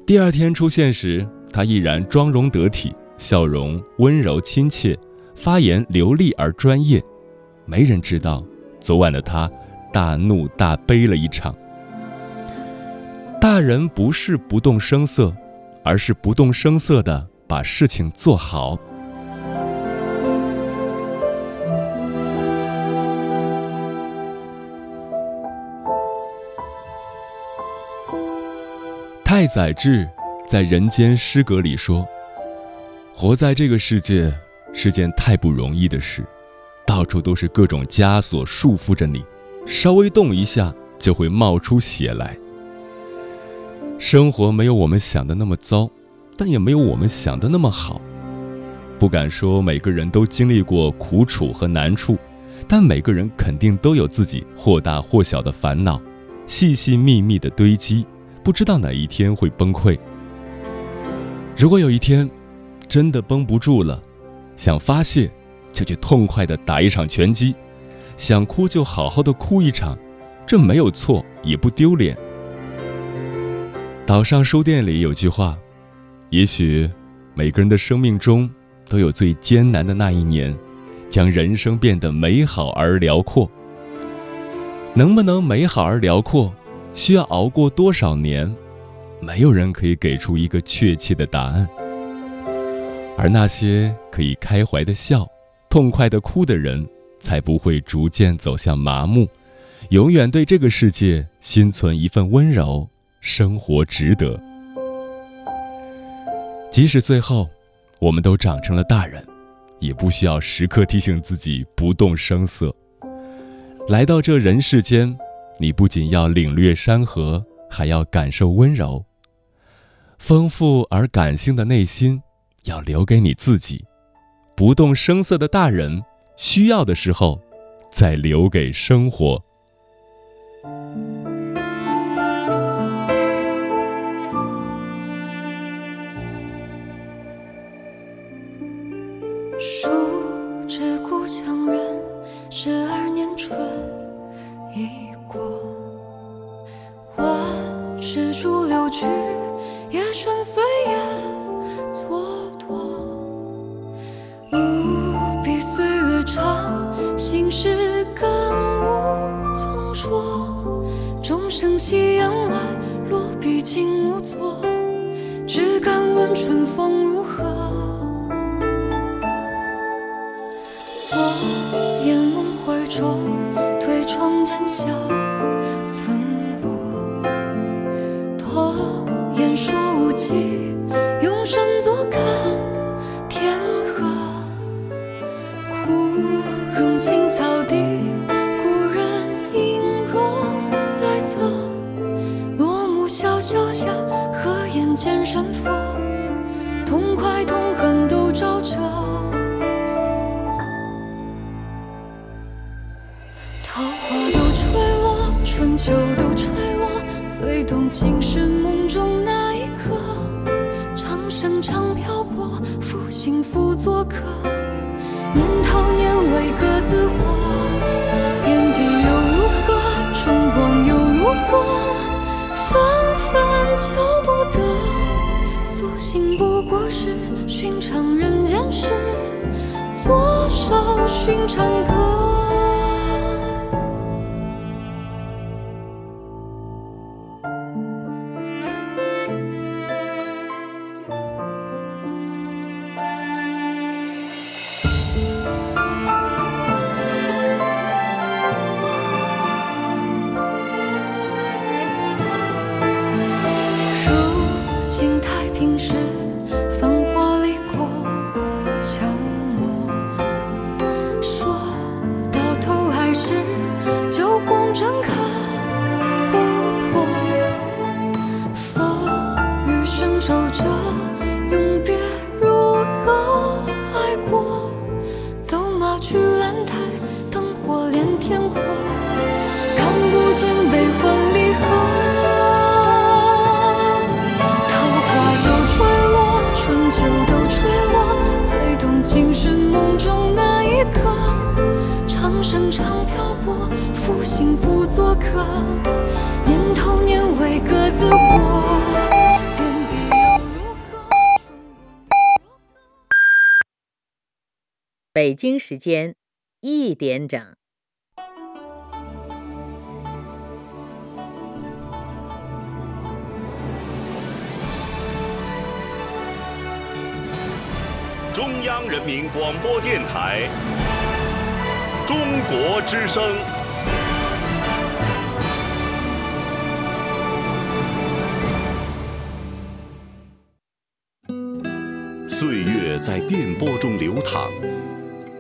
第二天出现时，他依然妆容得体。笑容温柔亲切，发言流利而专业。没人知道，昨晚的他大怒大悲了一场。大人不是不动声色，而是不动声色的把事情做好。太宰治在《人间失格》里说。活在这个世界是件太不容易的事，到处都是各种枷锁束缚着你，稍微动一下就会冒出血来。生活没有我们想的那么糟，但也没有我们想的那么好。不敢说每个人都经历过苦楚和难处，但每个人肯定都有自己或大或小的烦恼，细细密密的堆积，不知道哪一天会崩溃。如果有一天，真的绷不住了，想发泄，就去痛快的打一场拳击，想哭就好好的哭一场，这没有错，也不丢脸。岛上书店里有句话：，也许每个人的生命中都有最艰难的那一年，将人生变得美好而辽阔。能不能美好而辽阔，需要熬过多少年，没有人可以给出一个确切的答案。而那些可以开怀的笑。痛快的哭的人，才不会逐渐走向麻木，永远对这个世界心存一份温柔。生活值得，即使最后我们都长成了大人，也不需要时刻提醒自己不动声色。来到这人世间，你不仅要领略山河，还要感受温柔。丰富而感性的内心，要留给你自己。不动声色的大人，需要的时候，再留给生活。北京时间一点整。中央人民广播电台《中国之声》。岁月在电波中，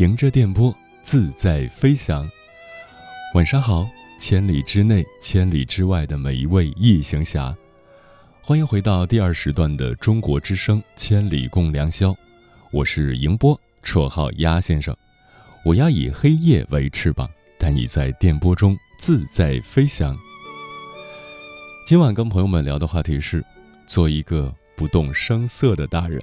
迎着电波自在飞翔。晚上好，千里之内、千里之外的每一位夜行侠，欢迎回到第二时段的中国之声《千里共良宵》，我是迎波，绰号鸭先生。我要以黑夜为翅膀，带你在电波中自在飞翔。今晚跟朋友们聊的话题是：做一个不动声色的大人。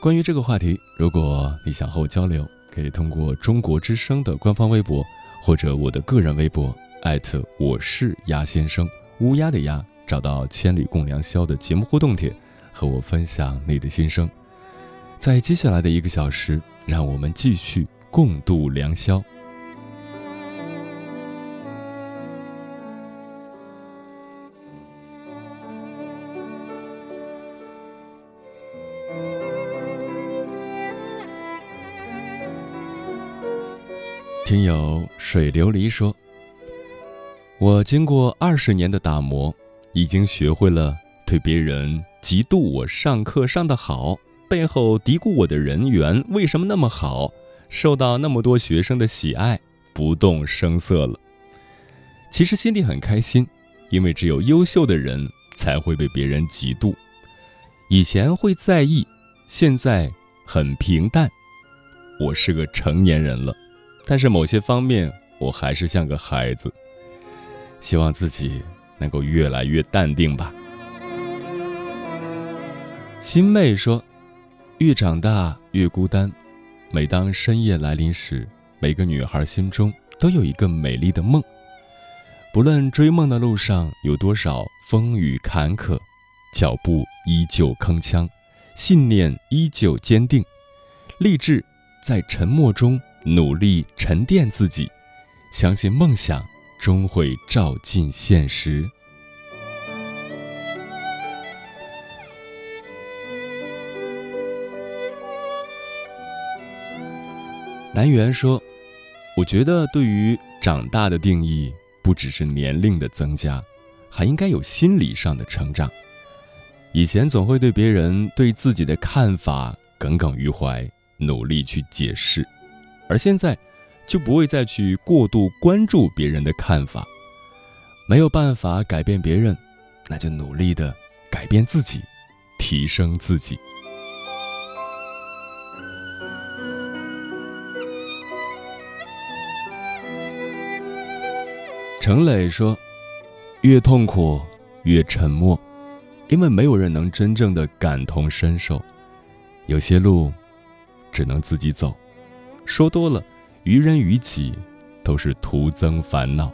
关于这个话题，如果你想和我交流，可以通过中国之声的官方微博。或者我的个人微博，艾特我是鸭先生，乌鸦的鸭，找到《千里共良宵》的节目互动帖，和我分享你的心声。在接下来的一个小时，让我们继续共度良宵。听友水琉璃说：“我经过二十年的打磨，已经学会了对别人嫉妒我上课上的好，背后嘀咕我的人缘为什么那么好，受到那么多学生的喜爱，不动声色了。其实心里很开心，因为只有优秀的人才会被别人嫉妒。以前会在意，现在很平淡。我是个成年人了。”但是某些方面，我还是像个孩子。希望自己能够越来越淡定吧。新妹说：“越长大越孤单。每当深夜来临时，每个女孩心中都有一个美丽的梦。不论追梦的路上有多少风雨坎坷，脚步依旧铿锵，信念依旧坚定，立志在沉默中。”努力沉淀自己，相信梦想终会照进现实。南园说：“我觉得，对于长大的定义，不只是年龄的增加，还应该有心理上的成长。以前总会对别人对自己的看法耿耿于怀，努力去解释。”而现在，就不会再去过度关注别人的看法。没有办法改变别人，那就努力的改变自己，提升自己。程磊说：“越痛苦，越沉默，因为没有人能真正的感同身受。有些路，只能自己走。”说多了，于人于己，都是徒增烦恼。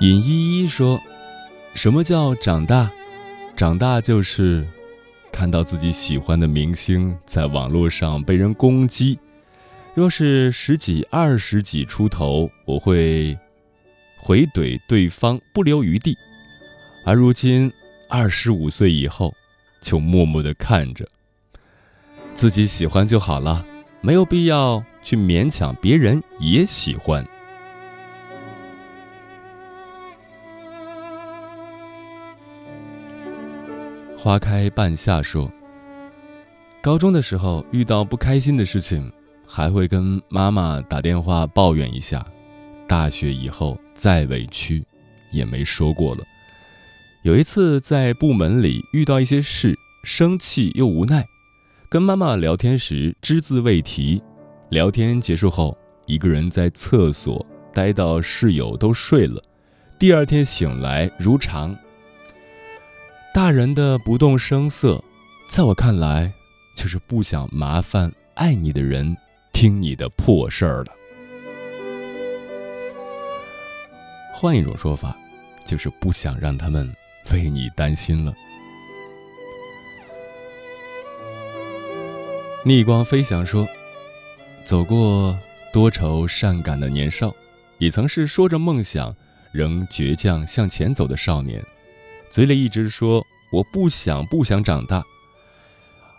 尹依依说：“什么叫长大？长大就是看到自己喜欢的明星在网络上被人攻击。若是十几、二十几出头，我会。”回怼对方不留余地，而如今二十五岁以后，就默默的看着，自己喜欢就好了，没有必要去勉强别人也喜欢。花开半夏说，高中的时候遇到不开心的事情，还会跟妈妈打电话抱怨一下。大学以后再委屈，也没说过了。有一次在部门里遇到一些事，生气又无奈，跟妈妈聊天时只字未提。聊天结束后，一个人在厕所待到室友都睡了，第二天醒来如常。大人的不动声色，在我看来，就是不想麻烦爱你的人听你的破事儿了。换一种说法，就是不想让他们为你担心了。逆光飞翔说：“走过多愁善感的年少，也曾是说着梦想仍倔强向前走的少年，嘴里一直说我不想不想长大。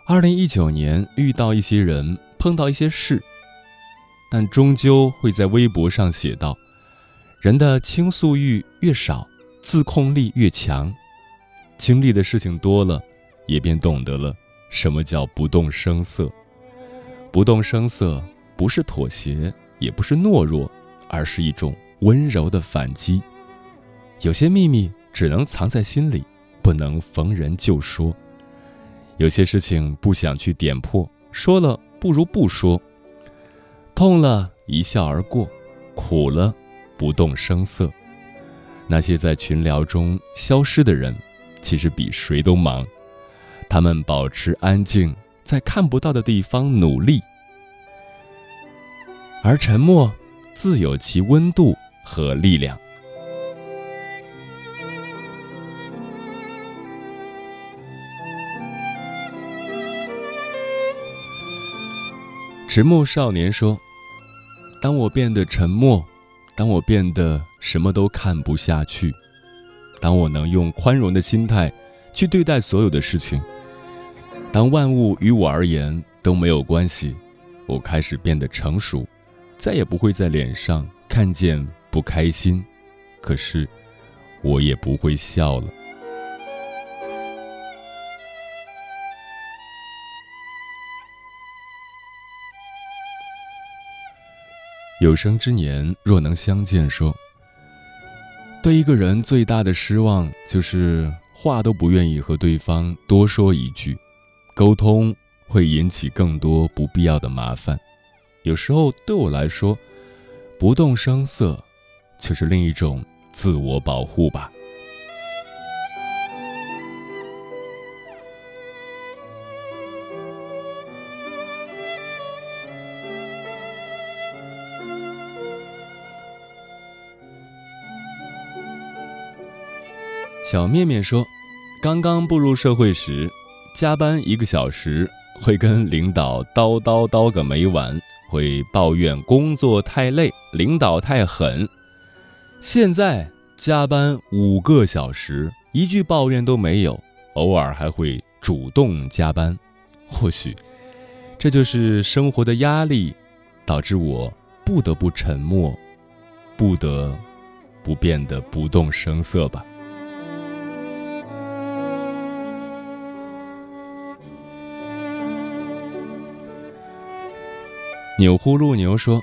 二零一九年遇到一些人，碰到一些事，但终究会在微博上写道。”人的倾诉欲越少，自控力越强，经历的事情多了，也便懂得了什么叫不动声色。不动声色不是妥协，也不是懦弱，而是一种温柔的反击。有些秘密只能藏在心里，不能逢人就说；有些事情不想去点破，说了不如不说。痛了一笑而过，苦了不动声色。那些在群聊中消失的人，其实比谁都忙。他们保持安静，在看不到的地方努力，而沉默自有其温度和力量。迟暮少年说：“当我变得沉默，当我变得什么都看不下去，当我能用宽容的心态去对待所有的事情，当万物于我而言都没有关系，我开始变得成熟，再也不会在脸上看见不开心，可是我也不会笑了。”有生之年若能相见，说，对一个人最大的失望就是话都不愿意和对方多说一句，沟通会引起更多不必要的麻烦。有时候对我来说，不动声色，就是另一种自我保护吧。小面面说：“刚刚步入社会时，加班一个小时会跟领导叨叨叨个没完，会抱怨工作太累，领导太狠。现在加班五个小时，一句抱怨都没有，偶尔还会主动加班。或许，这就是生活的压力，导致我不得不沉默，不得不变得不动声色吧。”钮祜禄牛说：“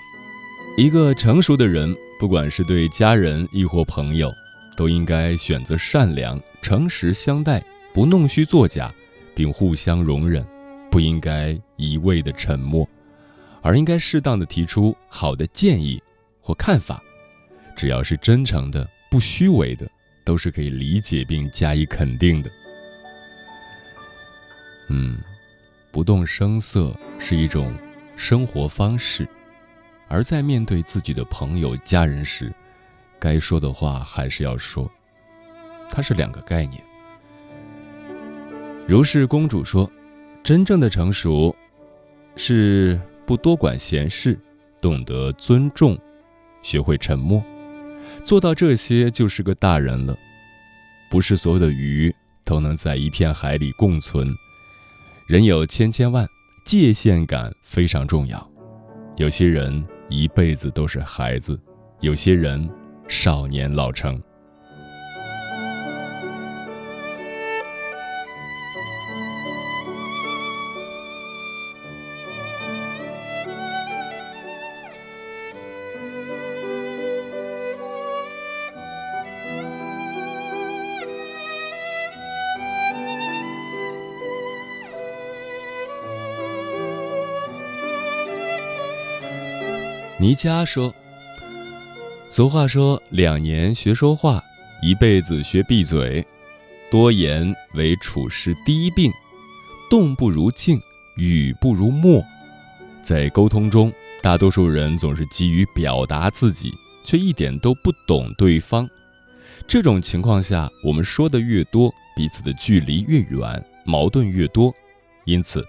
一个成熟的人，不管是对家人亦或朋友，都应该选择善良、诚实相待，不弄虚作假，并互相容忍。不应该一味的沉默，而应该适当的提出好的建议或看法。只要是真诚的、不虚伪的，都是可以理解并加以肯定的。嗯，不动声色是一种。”生活方式，而在面对自己的朋友、家人时，该说的话还是要说。它是两个概念。如是公主说：“真正的成熟，是不多管闲事，懂得尊重，学会沉默，做到这些就是个大人了。不是所有的鱼都能在一片海里共存，人有千千万。”界限感非常重要。有些人一辈子都是孩子，有些人少年老成。倪佳说：“俗话说，两年学说话，一辈子学闭嘴。多言为处事第一病，动不如静，语不如默。在沟通中，大多数人总是急于表达自己，却一点都不懂对方。这种情况下，我们说的越多，彼此的距离越远，矛盾越多。因此，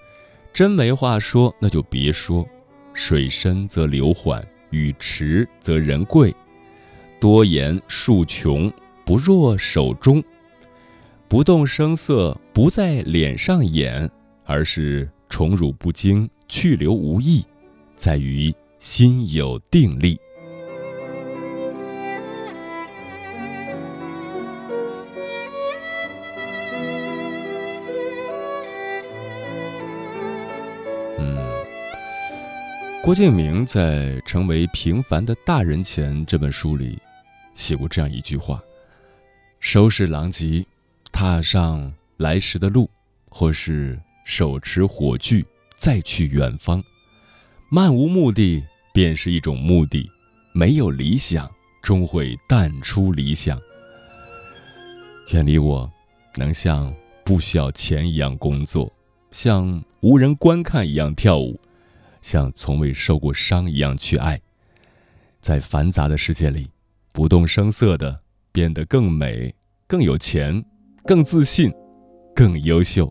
真没话说，那就别说。”水深则流缓，语迟则人贵。多言数穷，不若守中。不动声色，不在脸上演，而是宠辱不惊，去留无意，在于心有定力。郭敬明在《成为平凡的大人前》这本书里写过这样一句话：“收拾狼藉，踏上来时的路，或是手持火炬再去远方。漫无目的便是一种目的，没有理想，终会淡出理想。远离我能像不需要钱一样工作，像无人观看一样跳舞。”像从未受过伤一样去爱，在繁杂的世界里，不动声色的变得更美、更有钱、更自信、更优秀。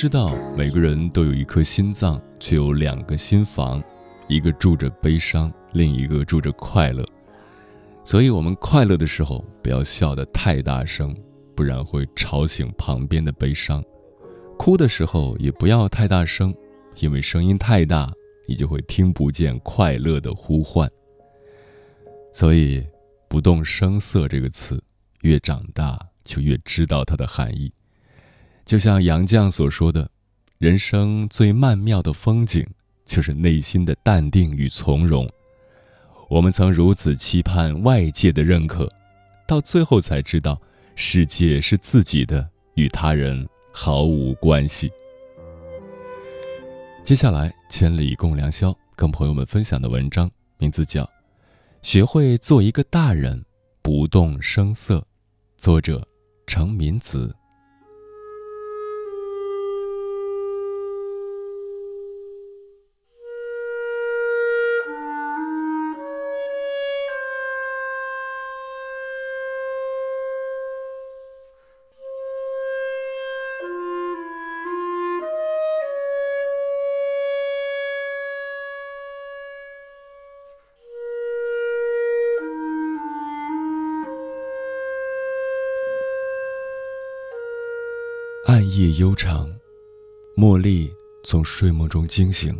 知道，每个人都有一颗心脏，却有两个心房，一个住着悲伤，另一个住着快乐。所以，我们快乐的时候不要笑得太大声，不然会吵醒旁边的悲伤；哭的时候也不要太大声，因为声音太大，你就会听不见快乐的呼唤。所以，“不动声色”这个词，越长大就越知道它的含义。就像杨绛所说的，人生最曼妙的风景，就是内心的淡定与从容。我们曾如此期盼外界的认可，到最后才知道，世界是自己的，与他人毫无关系。接下来，千里共良宵，跟朋友们分享的文章，名字叫《学会做一个大人，不动声色》，作者程敏子。悠长，茉莉从睡梦中惊醒，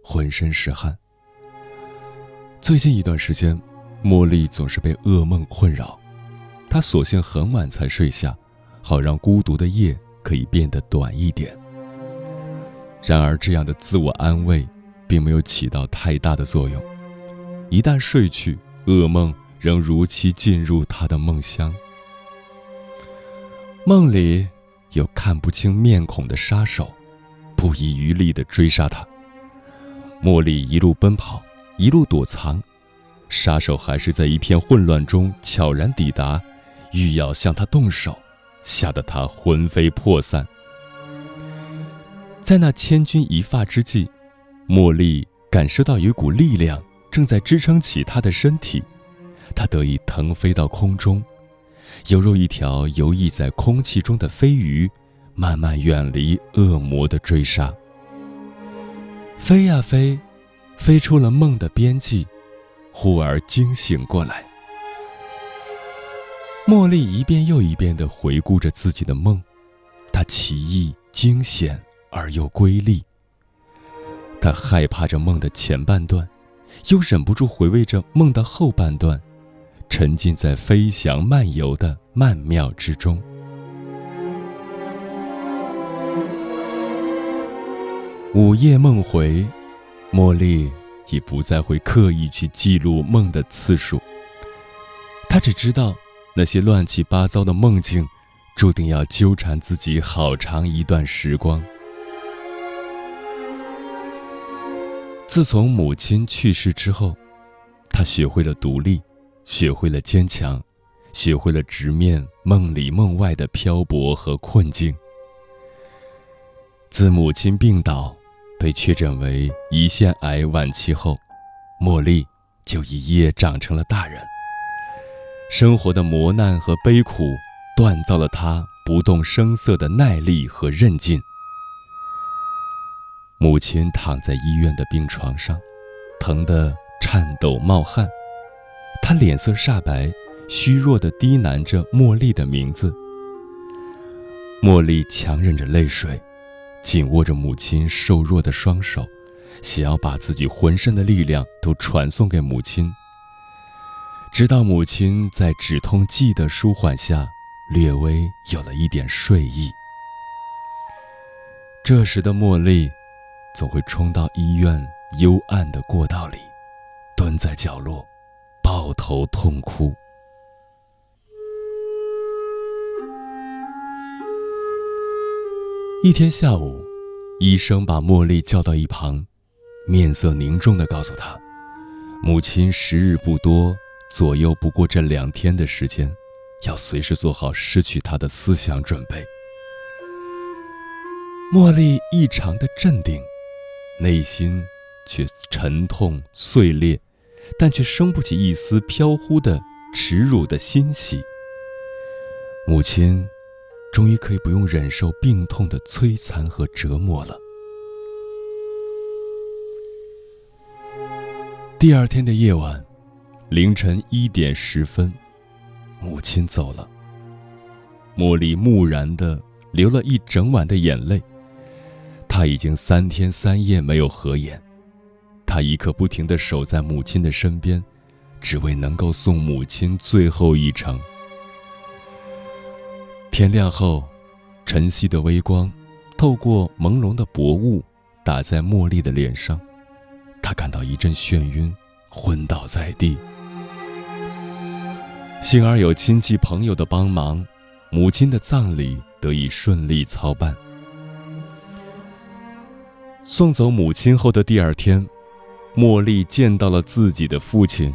浑身是汗。最近一段时间，茉莉总是被噩梦困扰，她索性很晚才睡下，好让孤独的夜可以变得短一点。然而，这样的自我安慰并没有起到太大的作用，一旦睡去，噩梦仍如期进入她的梦乡。梦里。有看不清面孔的杀手，不遗余力地追杀他。茉莉一路奔跑，一路躲藏，杀手还是在一片混乱中悄然抵达，欲要向他动手，吓得他魂飞魄散。在那千钧一发之际，茉莉感受到有一股力量正在支撑起她的身体，她得以腾飞到空中。犹如一条游弋在空气中的飞鱼，慢慢远离恶魔的追杀。飞呀飞，飞出了梦的边际，忽而惊醒过来。茉莉一遍又一遍地回顾着自己的梦，她奇异、惊险而又瑰丽。她害怕着梦的前半段，又忍不住回味着梦的后半段。沉浸在飞翔漫游的曼妙之中。午夜梦回，茉莉已不再会刻意去记录梦的次数。她只知道，那些乱七八糟的梦境，注定要纠缠自己好长一段时光。自从母亲去世之后，她学会了独立。学会了坚强，学会了直面梦里梦外的漂泊和困境。自母亲病倒，被确诊为胰腺癌晚期后，茉莉就一夜长成了大人。生活的磨难和悲苦，锻造了她不动声色的耐力和韧劲。母亲躺在医院的病床上，疼得颤抖冒汗。他脸色煞白，虚弱地低喃着茉莉的名字。茉莉强忍着泪水，紧握着母亲瘦弱的双手，想要把自己浑身的力量都传送给母亲。直到母亲在止痛剂的舒缓下，略微有了一点睡意。这时的茉莉，总会冲到医院幽暗的过道里，蹲在角落。抱头痛哭。一天下午，医生把茉莉叫到一旁，面色凝重的告诉她：“母亲时日不多，左右不过这两天的时间，要随时做好失去她的思想准备。”茉莉异常的镇定，内心却沉痛碎裂。但却生不起一丝飘忽的耻辱的欣喜。母亲，终于可以不用忍受病痛的摧残和折磨了。第二天的夜晚，凌晨一点十分，母亲走了。茉莉木然的流了一整晚的眼泪。她已经三天三夜没有合眼。他一刻不停地守在母亲的身边，只为能够送母亲最后一程。天亮后，晨曦的微光透过朦胧的薄雾，打在茉莉的脸上，她感到一阵眩晕，昏倒在地。幸而有亲戚朋友的帮忙，母亲的葬礼得以顺利操办。送走母亲后的第二天。茉莉见到了自己的父亲，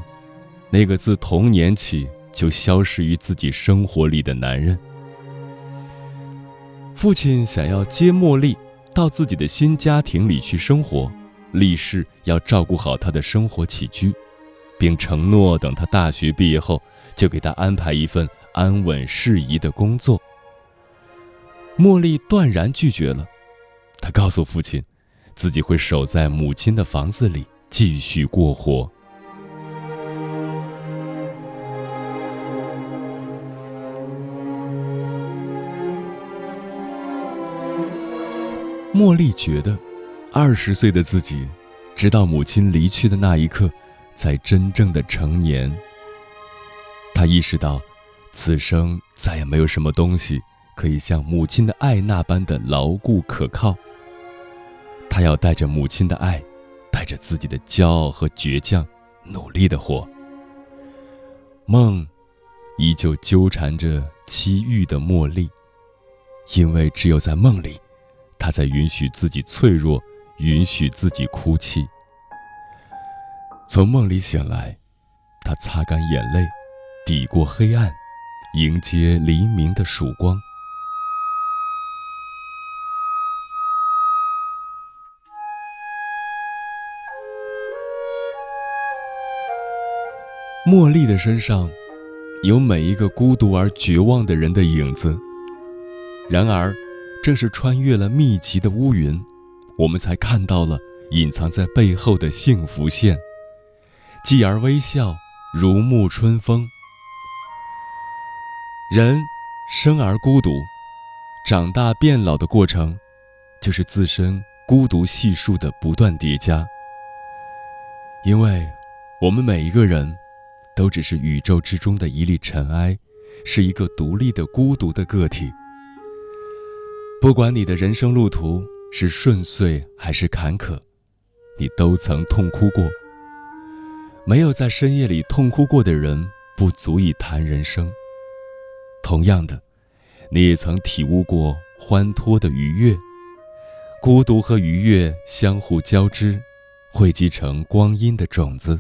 那个自童年起就消失于自己生活里的男人。父亲想要接茉莉到自己的新家庭里去生活，立誓要照顾好她的生活起居，并承诺等她大学毕业后就给她安排一份安稳适宜的工作。茉莉断然拒绝了，她告诉父亲，自己会守在母亲的房子里继续过活。茉莉觉得，二十岁的自己，直到母亲离去的那一刻，才真正的成年。她意识到，此生再也没有什么东西。可以像母亲的爱那般的牢固可靠。他要带着母亲的爱，带着自己的骄傲和倔强，努力的活。梦，依旧纠缠着凄郁的茉莉，因为只有在梦里，她才允许自己脆弱，允许自己哭泣。从梦里醒来，她擦干眼泪，抵过黑暗，迎接黎明的曙光。茉莉的身上，有每一个孤独而绝望的人的影子。然而，正是穿越了密集的乌云，我们才看到了隐藏在背后的幸福线。继而微笑，如沐春风。人生而孤独，长大变老的过程，就是自身孤独系数的不断叠加。因为，我们每一个人。都只是宇宙之中的一粒尘埃，是一个独立的孤独的个体。不管你的人生路途是顺遂还是坎坷，你都曾痛哭过。没有在深夜里痛哭过的人，不足以谈人生。同样的，你也曾体悟过欢脱的愉悦，孤独和愉悦相互交织，汇集成光阴的种子。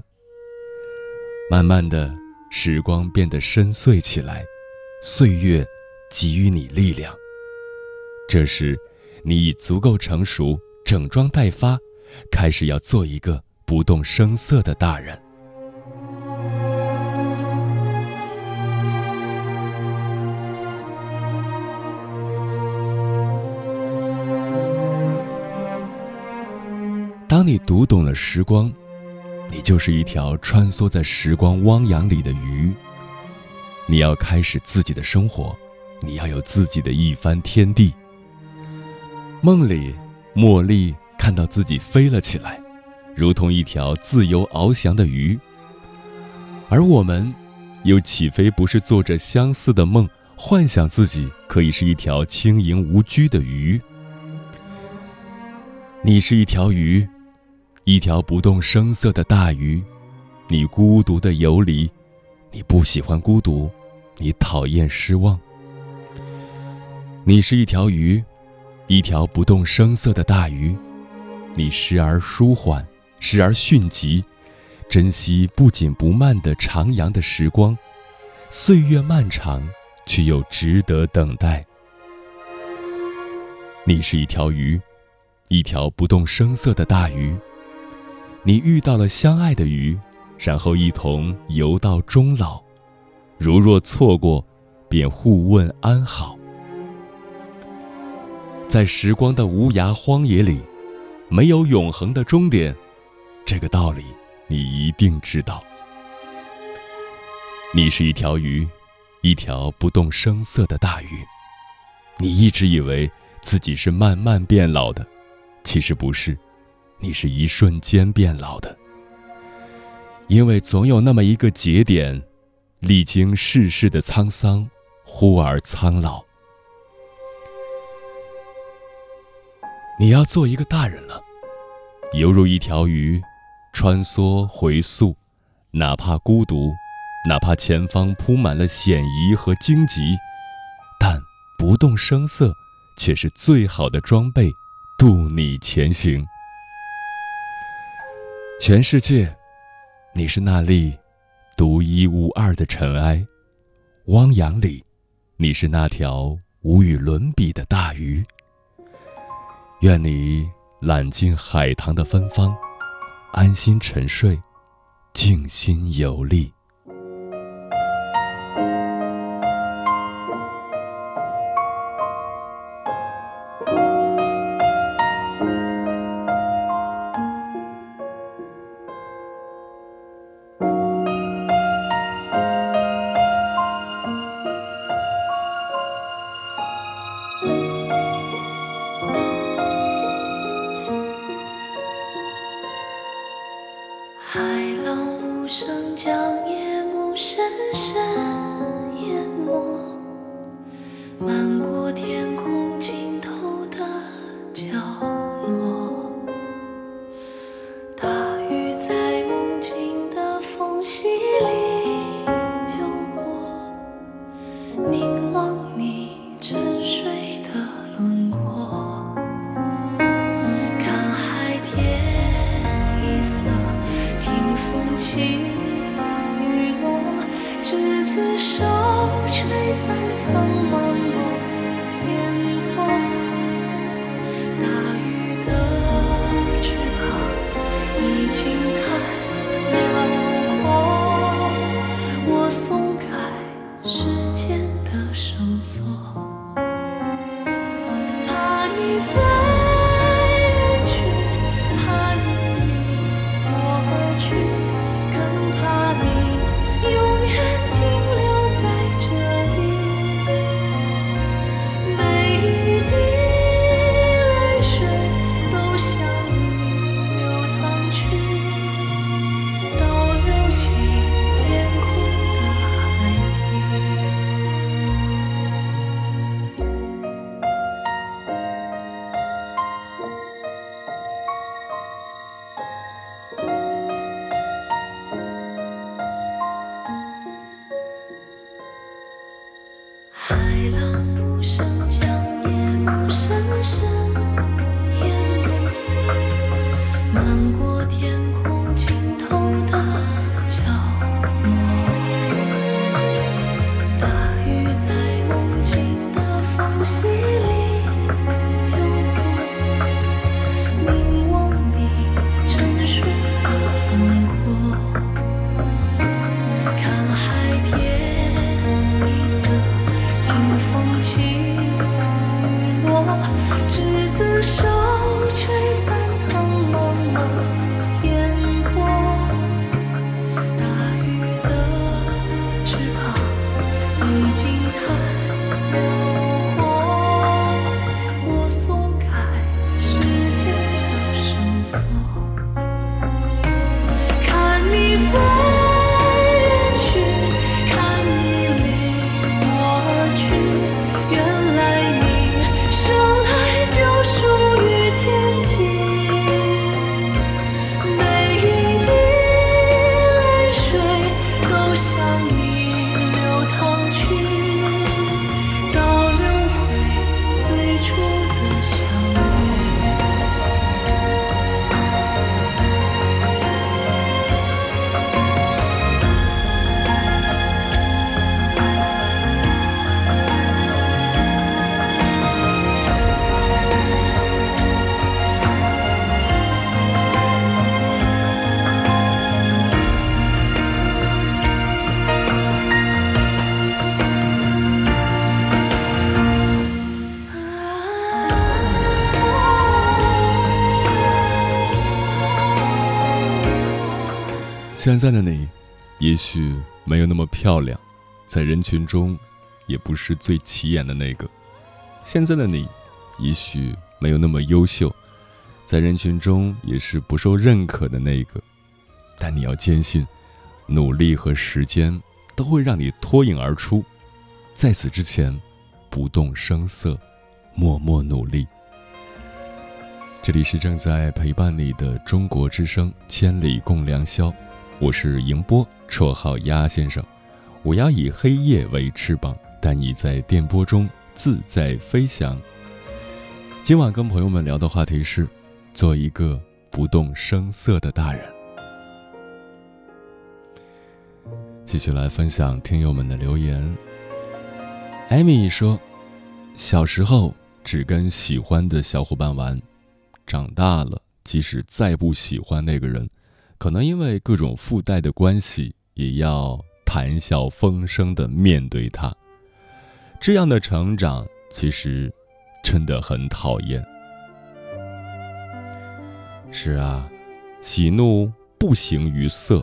慢慢的，时光变得深邃起来，岁月给予你力量。这时，你已足够成熟，整装待发，开始要做一个不动声色的大人。当你读懂了时光。你就是一条穿梭在时光汪洋里的鱼。你要开始自己的生活，你要有自己的一番天地。梦里，茉莉看到自己飞了起来，如同一条自由翱翔的鱼。而我们，又岂非不是做着相似的梦，幻想自己可以是一条轻盈无拘的鱼？你是一条鱼。一条不动声色的大鱼，你孤独的游离，你不喜欢孤独，你讨厌失望。你是一条鱼，一条不动声色的大鱼，你时而舒缓，时而迅疾，珍惜不紧不慢的徜徉的时光，岁月漫长，却又值得等待。你是一条鱼，一条不动声色的大鱼。你遇到了相爱的鱼，然后一同游到终老。如若错过，便互问安好。在时光的无涯荒野里，没有永恒的终点。这个道理你一定知道。你是一条鱼，一条不动声色的大鱼。你一直以为自己是慢慢变老的，其实不是。你是一瞬间变老的，因为总有那么一个节点，历经世事的沧桑，忽而苍老。你要做一个大人了，犹如一条鱼，穿梭回溯，哪怕孤独，哪怕前方铺满了险夷和荆棘，但不动声色，却是最好的装备，渡你前行。全世界，你是那粒独一无二的尘埃；汪洋里，你是那条无与伦比的大鱼。愿你揽尽海棠的芬芳，安心沉睡，静心游历。深。现在的你，也许没有那么漂亮，在人群中，也不是最起眼的那个。现在的你，也许没有那么优秀，在人群中也是不受认可的那个。但你要坚信，努力和时间都会让你脱颖而出。在此之前，不动声色，默默努力。这里是正在陪伴你的中国之声，千里共良宵。我是迎波，绰号鸭先生。我要以黑夜为翅膀，带你在电波中自在飞翔。今晚跟朋友们聊的话题是：做一个不动声色的大人。继续来分享听友们的留言。艾米说：“小时候只跟喜欢的小伙伴玩，长大了即使再不喜欢那个人。”可能因为各种附带的关系，也要谈笑风生的面对他。这样的成长其实真的很讨厌。”是啊，喜怒不形于色，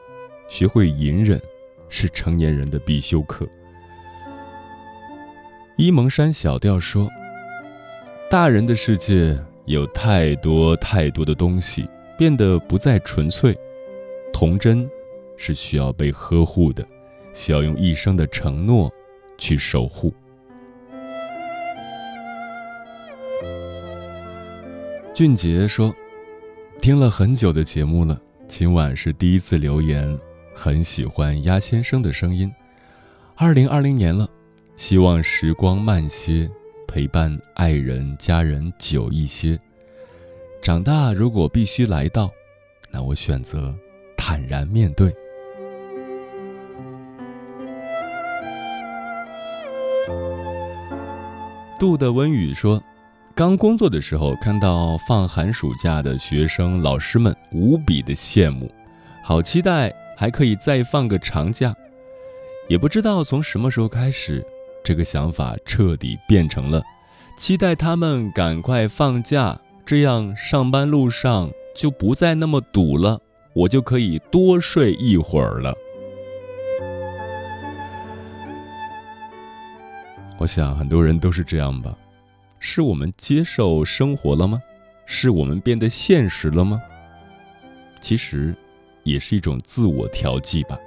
学会隐忍是成年人的必修课。伊蒙山小调说：“大人的世界有太多太多的东西变得不再纯粹，童真是需要被呵护的，需要用一生的承诺去守护。”俊杰说：“听了很久的节目了，今晚是第一次留言，很喜欢鸭先生的声音。二零二零年了。”希望时光慢些，陪伴爱人家人久一些。长大如果必须来到，那我选择坦然面对。杜的温宇说：“刚工作的时候，看到放寒暑假的学生老师们，无比的羡慕，好期待还可以再放个长假。也不知道从什么时候开始。”这个想法彻底变成了期待他们赶快放假，这样上班路上就不再那么堵了，我就可以多睡一会儿了。我想很多人都是这样吧？是我们接受生活了吗？是我们变得现实了吗？其实，也是一种自我调剂吧，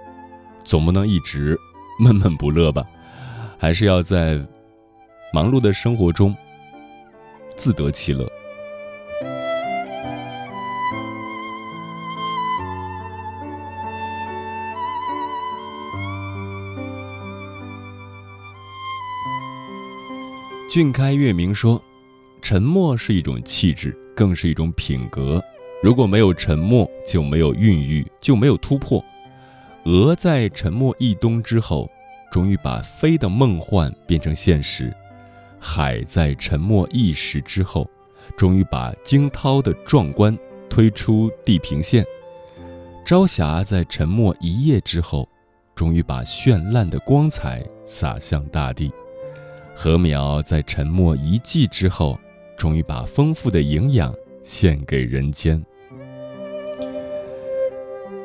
总不能一直闷闷不乐吧。还是要在忙碌的生活中自得其乐。俊开月明说：“沉默是一种气质，更是一种品格。如果没有沉默，就没有孕育，就没有突破。鹅在沉默一冬之后。”终于把飞的梦幻变成现实，海在沉默一时之后，终于把惊涛的壮观推出地平线；朝霞在沉默一夜之后，终于把绚烂的光彩洒向大地；禾苗在沉默一季之后，终于把丰富的营养献给人间。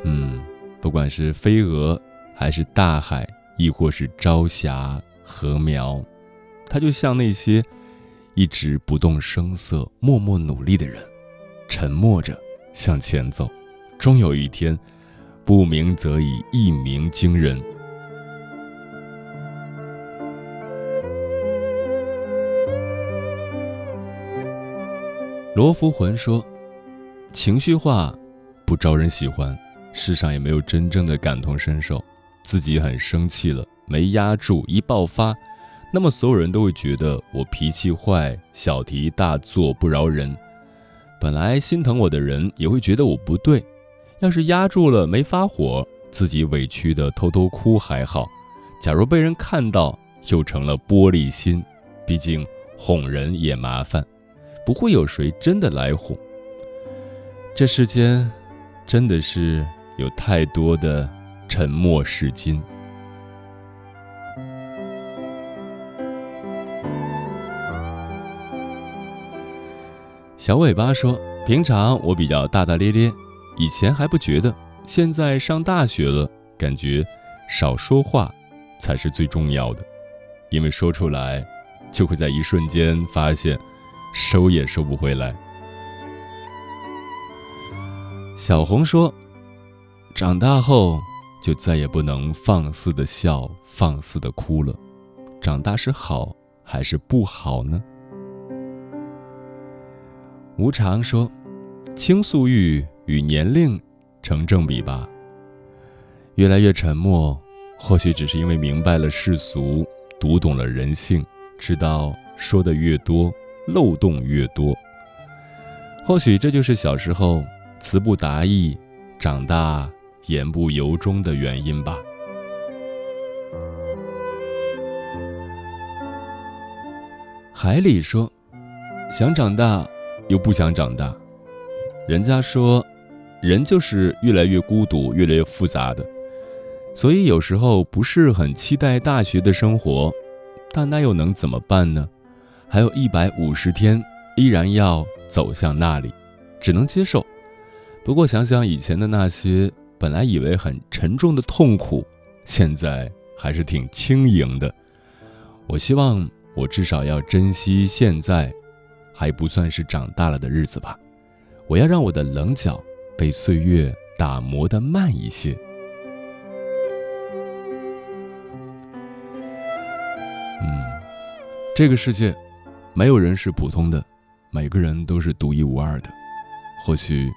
嗯，不管是飞蛾还是大海。亦或是朝霞、禾苗，它就像那些一直不动声色、默默努力的人，沉默着向前走，终有一天，不鸣则已，一鸣惊人。罗浮魂说：“情绪化不招人喜欢，世上也没有真正的感同身受。”自己很生气了，没压住，一爆发，那么所有人都会觉得我脾气坏，小题大做，不饶人。本来心疼我的人也会觉得我不对。要是压住了，没发火，自己委屈的偷偷哭还好。假如被人看到，又成了玻璃心。毕竟哄人也麻烦，不会有谁真的来哄。这世间，真的是有太多的。沉默是金。小尾巴说：“平常我比较大大咧咧，以前还不觉得，现在上大学了，感觉少说话才是最重要的，因为说出来，就会在一瞬间发现，收也收不回来。”小红说：“长大后。”就再也不能放肆的笑，放肆的哭了。长大是好还是不好呢？无常说，倾诉欲与年龄成正比吧。越来越沉默，或许只是因为明白了世俗，读懂了人性，知道说的越多，漏洞越多。或许这就是小时候词不达意长大言不由衷的原因吧。海里说想长大又不想长大。人家说人就是越来越孤独越来越复杂的。所以有时候不是很期待大学的生活但那又能怎么办呢？还有一百五十天，依然要走向那里，只能接受。不过想想以前的那些本来以为很沉重的痛苦，现在还是挺轻盈的。我希望我至少要珍惜现在还不算是长大了的日子吧。我要让我的棱角被岁月打磨的慢一些。嗯，这个世界没有人是普通的，每个人都是独一无二的。或许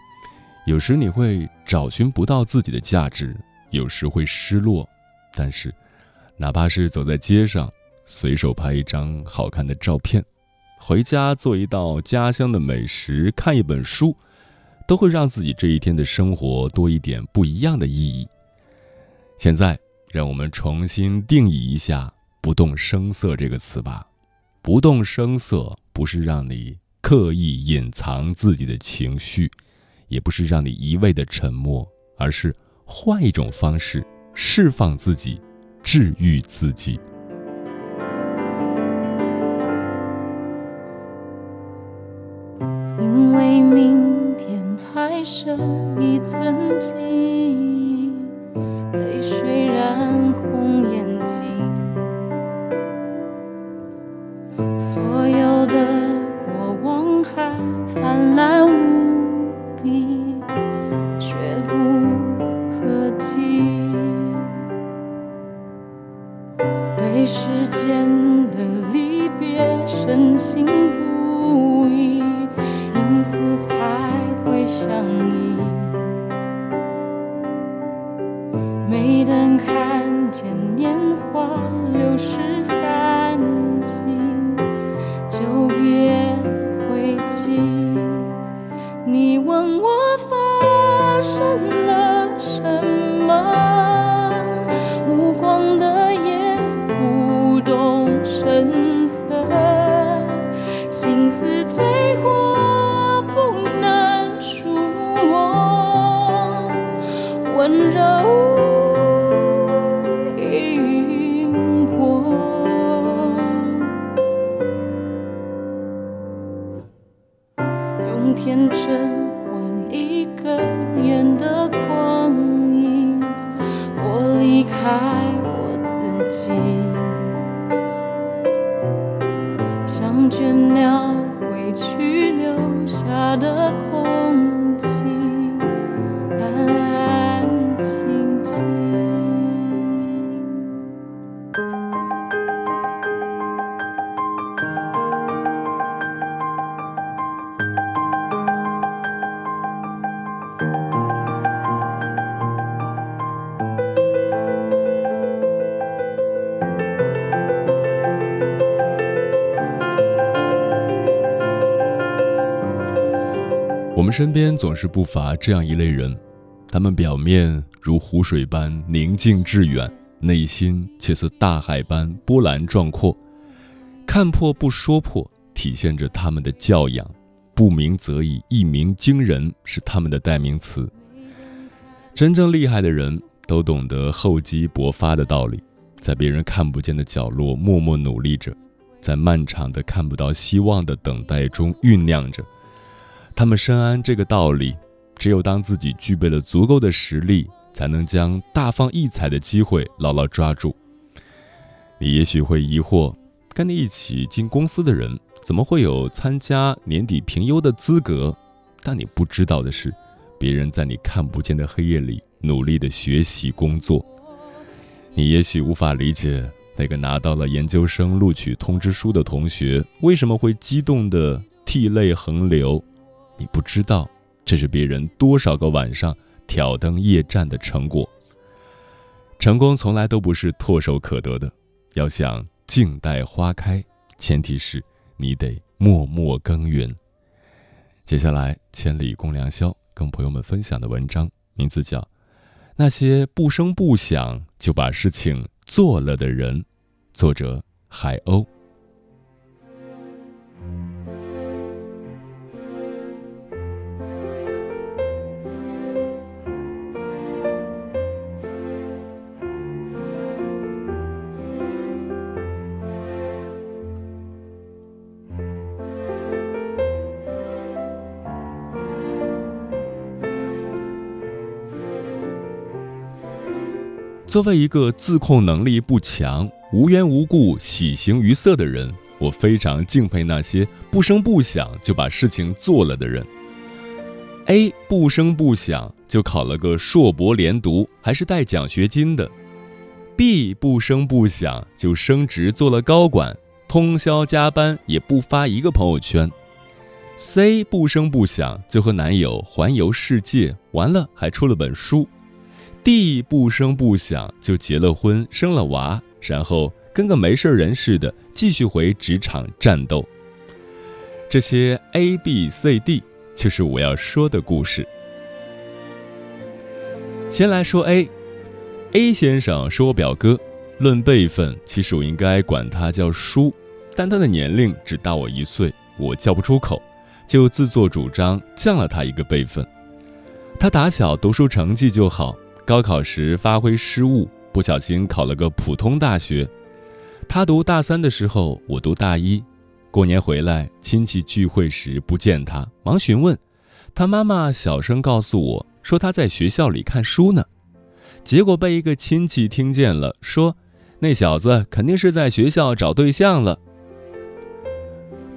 有时你会找寻不到自己的价值，有时会失落，但是哪怕是走在街上，随手拍一张好看的照片，回家做一道家乡的美食，看一本书，都会让自己这一天的生活多一点不一样的意义。现在，让我们重新定义一下。不动声色这个词吧，不动声色不是让你刻意隐藏自己的情绪，也不是让你一味的沉默，而是换一种方式释放自己，治愈自己。因为明天还剩一寸记忆，泪水染红眼所有的过往还灿烂无比，却不可及。对时间的离别深信不疑，因此才会相依。没等看见年华流逝散尽。就别回击。你问我发生了什么？身边总是不乏这样一类人，他们表面如湖水般宁静致远，内心却似大海般波澜壮阔。看破不说破，体现着他们的教养；不鸣则已，一鸣惊人，是他们的代名词。真正厉害的人都懂得厚积薄发的道理，在别人看不见的角落默默努力着，在漫长的看不到希望的等待中酝酿着。他们深谙这个道理，只有当自己具备了足够的实力，才能将大放异彩的机会牢牢抓住。你也许会疑惑，跟你一起进公司的人，怎么会有参加年底评优的资格？但你不知道的是，别人在你看不见的黑夜里努力的学习工作。你也许无法理解，那个拿到了研究生录取通知书的同学，为什么会激动的涕泪横流。你不知道，这是别人多少个晚上挑灯夜战的成果。成功从来都不是唾手可得的，要想静待花开，前提是你得默默耕耘。接下来，千里共良宵跟朋友们分享的文章，名字叫《那些不声不响就把事情做了的人》，作者海鸥。作为一个自控能力不强、无缘无故喜形于色的人，我非常敬佩那些不声不响就把事情做了的人。A 不声不响就考了个硕博连读，还是带奖学金的；B 不声不响就升职做了高管，通宵加班也不发一个朋友圈；C 不声不响就和男友环游世界，完了还出了本书。D 不声不响就结了婚，生了娃，然后跟个没事人似的继续回职场战斗。这些 A、B、C、D 就是我要说的故事。先来说 A，A 先生是我表哥，论辈分，其实我应该管他叫叔，但他的年龄只大我一岁，我叫不出口，就自作主张降了他一个辈分。他打小读书成绩就好。高考时发挥失误，不小心考了个普通大学。他读大三的时候，我读大一。过年回来，亲戚聚会时不见他，忙询问。他妈妈小声告诉我说他在学校里看书呢。结果被一个亲戚听见了，说那小子肯定是在学校找对象了。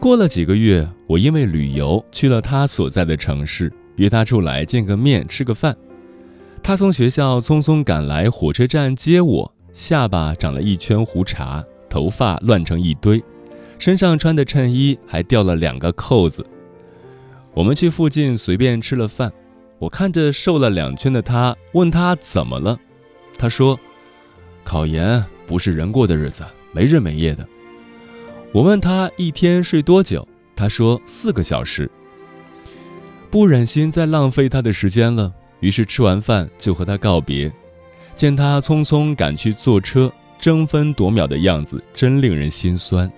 过了几个月，我因为旅游去了他所在的城市，约他出来见个面，吃个饭。他从学校匆匆赶来火车站接我，下巴长了一圈胡茬，头发乱成一堆，身上穿的衬衣还掉了两个扣子。我们去附近随便吃了饭，我看着瘦了两圈的他，问他怎么了，他说：“考研不是人过的日子，没日没夜的。”我问他一天睡多久，他说四个小时。不忍心再浪费他的时间了。于是吃完饭就和他告别，见他匆匆赶去坐车，争分夺秒的样子真令人心酸。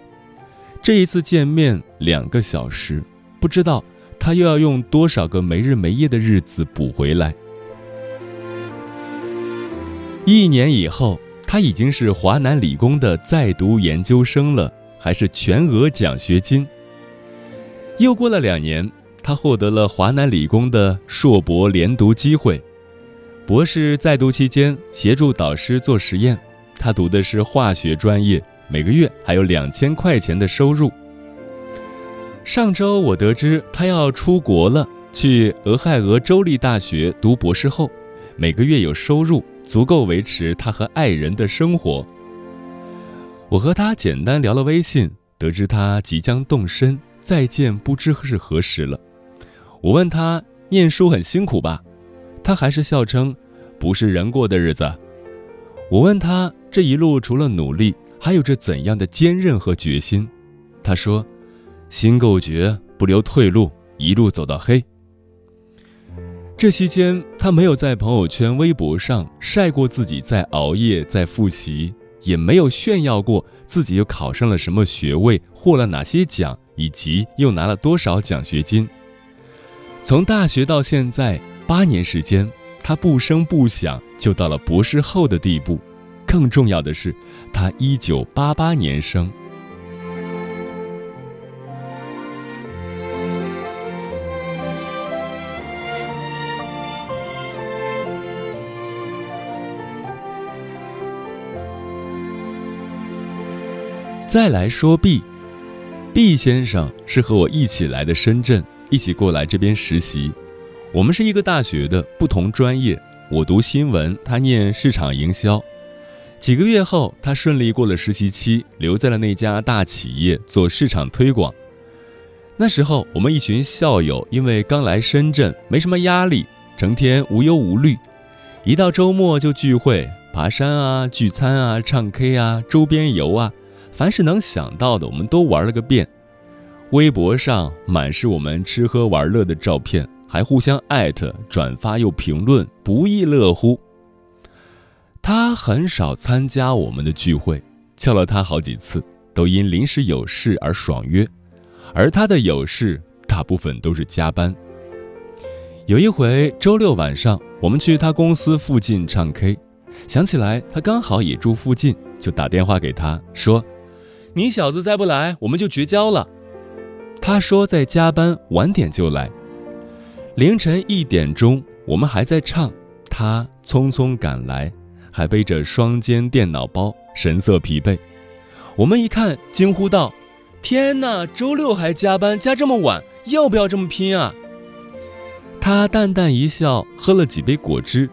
这一次见面两个小时，不知道他又要用多少个没日没夜的日子补回来。一年以后，他已经是华南理工的在读研究生了，还是全额奖学金。又过了两年。他获得了华南理工的硕博连读机会，博士在读期间协助导师做实验。他读的是化学专业，每个月还有两千块钱的收入。上周我得知他要出国了，去俄亥俄州立大学读博士后，每个月有收入，足够维持他和爱人的生活。我和他简单聊了微信，得知他即将动身，再见不知是何时了。我问他念书很辛苦吧，他还是笑称不是人过的日子。我问他这一路除了努力，还有着怎样的坚韧和决心？他说心够绝，不留退路，一路走到黑。这期间，他没有在朋友圈、微博上晒过自己在熬夜、在复习，也没有炫耀过自己又考上了什么学位、获了哪些奖，以及又拿了多少奖学金。从大学到现在八年时间，他不声不响就到了博士后的地步。更重要的是，他一九八八年生。再来说 B，B 先生是和我一起来的深圳。一起过来这边实习，我们是一个大学的不同专业，我读新闻，他念市场营销。几个月后，他顺利过了实习期，留在了那家大企业做市场推广。那时候，我们一群校友因为刚来深圳，没什么压力，成天无忧无虑，一到周末就聚会、爬山啊、聚餐啊、唱 K 啊、周边游啊，凡是能想到的，我们都玩了个遍。微博上满是我们吃喝玩乐的照片，还互相艾特、转发又评论，不亦乐乎。他很少参加我们的聚会，叫了他好几次，都因临时有事而爽约，而他的有事大部分都是加班。有一回周六晚上，我们去他公司附近唱 K，想起来他刚好也住附近，就打电话给他说：“你小子再不来，我们就绝交了。”他说在加班，晚点就来。凌晨一点钟，我们还在唱，他匆匆赶来，还背着双肩电脑包，神色疲惫。我们一看，惊呼道：“天哪，周六还加班，加这么晚，要不要这么拼啊？”他淡淡一笑，喝了几杯果汁。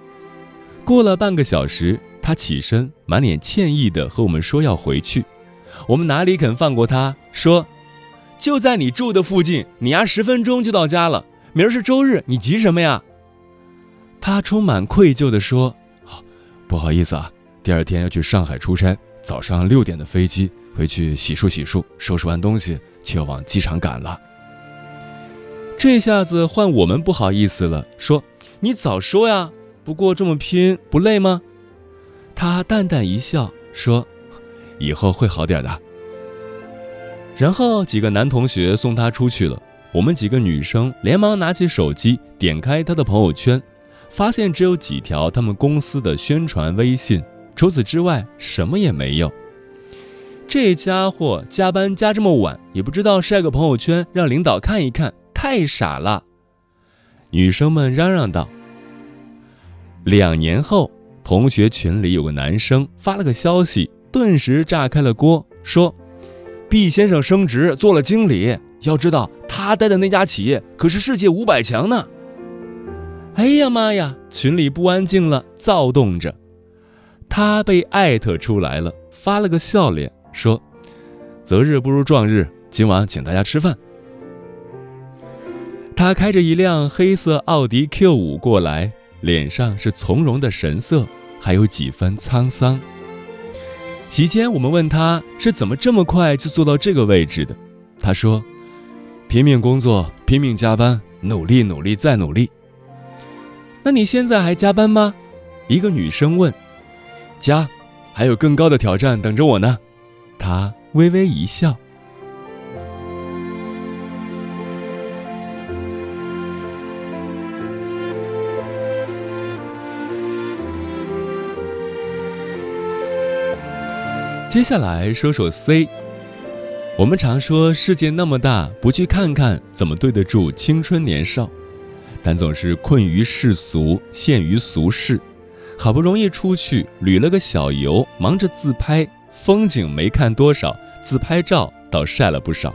过了半个小时，他起身，满脸歉意地和我们说要回去。我们哪里肯放过他，说：“就在你住的附近，你丫十分钟就到家了。明儿是周日，你急什么呀？”他充满愧疚地说：“不好意思啊，第二天要去上海出差，早上六点的飞机，回去洗漱洗漱，收拾完东西就要往机场赶了。”这下子换我们不好意思了，说：“你早说呀！不过这么拼不累吗？”他淡淡一笑，说：“以后会好点的。”然后几个男同学送他出去了，我们几个女生连忙拿起手机，点开他的朋友圈，发现只有几条他们公司的宣传微信，除此之外什么也没有。这家伙加班加这么晚，也不知道晒个朋友圈让领导看一看。太傻了，女生们嚷嚷道。两年后，同学群里有个男生发了个消息，顿时炸开了锅，说毕先生升职做了经理，要知道他待的那家企业可是世界五百强呢。”哎呀妈呀，群里不安静了，躁动着。他被艾特出来了，发了个笑脸，说：“择日不如撞日，今晚请大家吃饭。”他开着一辆黑色奥迪 Q5 过来，脸上是从容的神色，还有几分沧桑。席间，我们问他是怎么这么快就坐到这个位置的，他说：“拼命工作，拼命加班，努力努力再努力。”那你现在还加班吗？一个女生问。加，还有更高的挑战等着我呢。他微微一笑。接下来说说 C。我们常说世界那么大，不去看看怎么对得住青春年少？但总是困于世俗，陷于俗世，好不容易出去旅了个小游，忙着自拍，风景没看多少，自拍照倒晒了不少。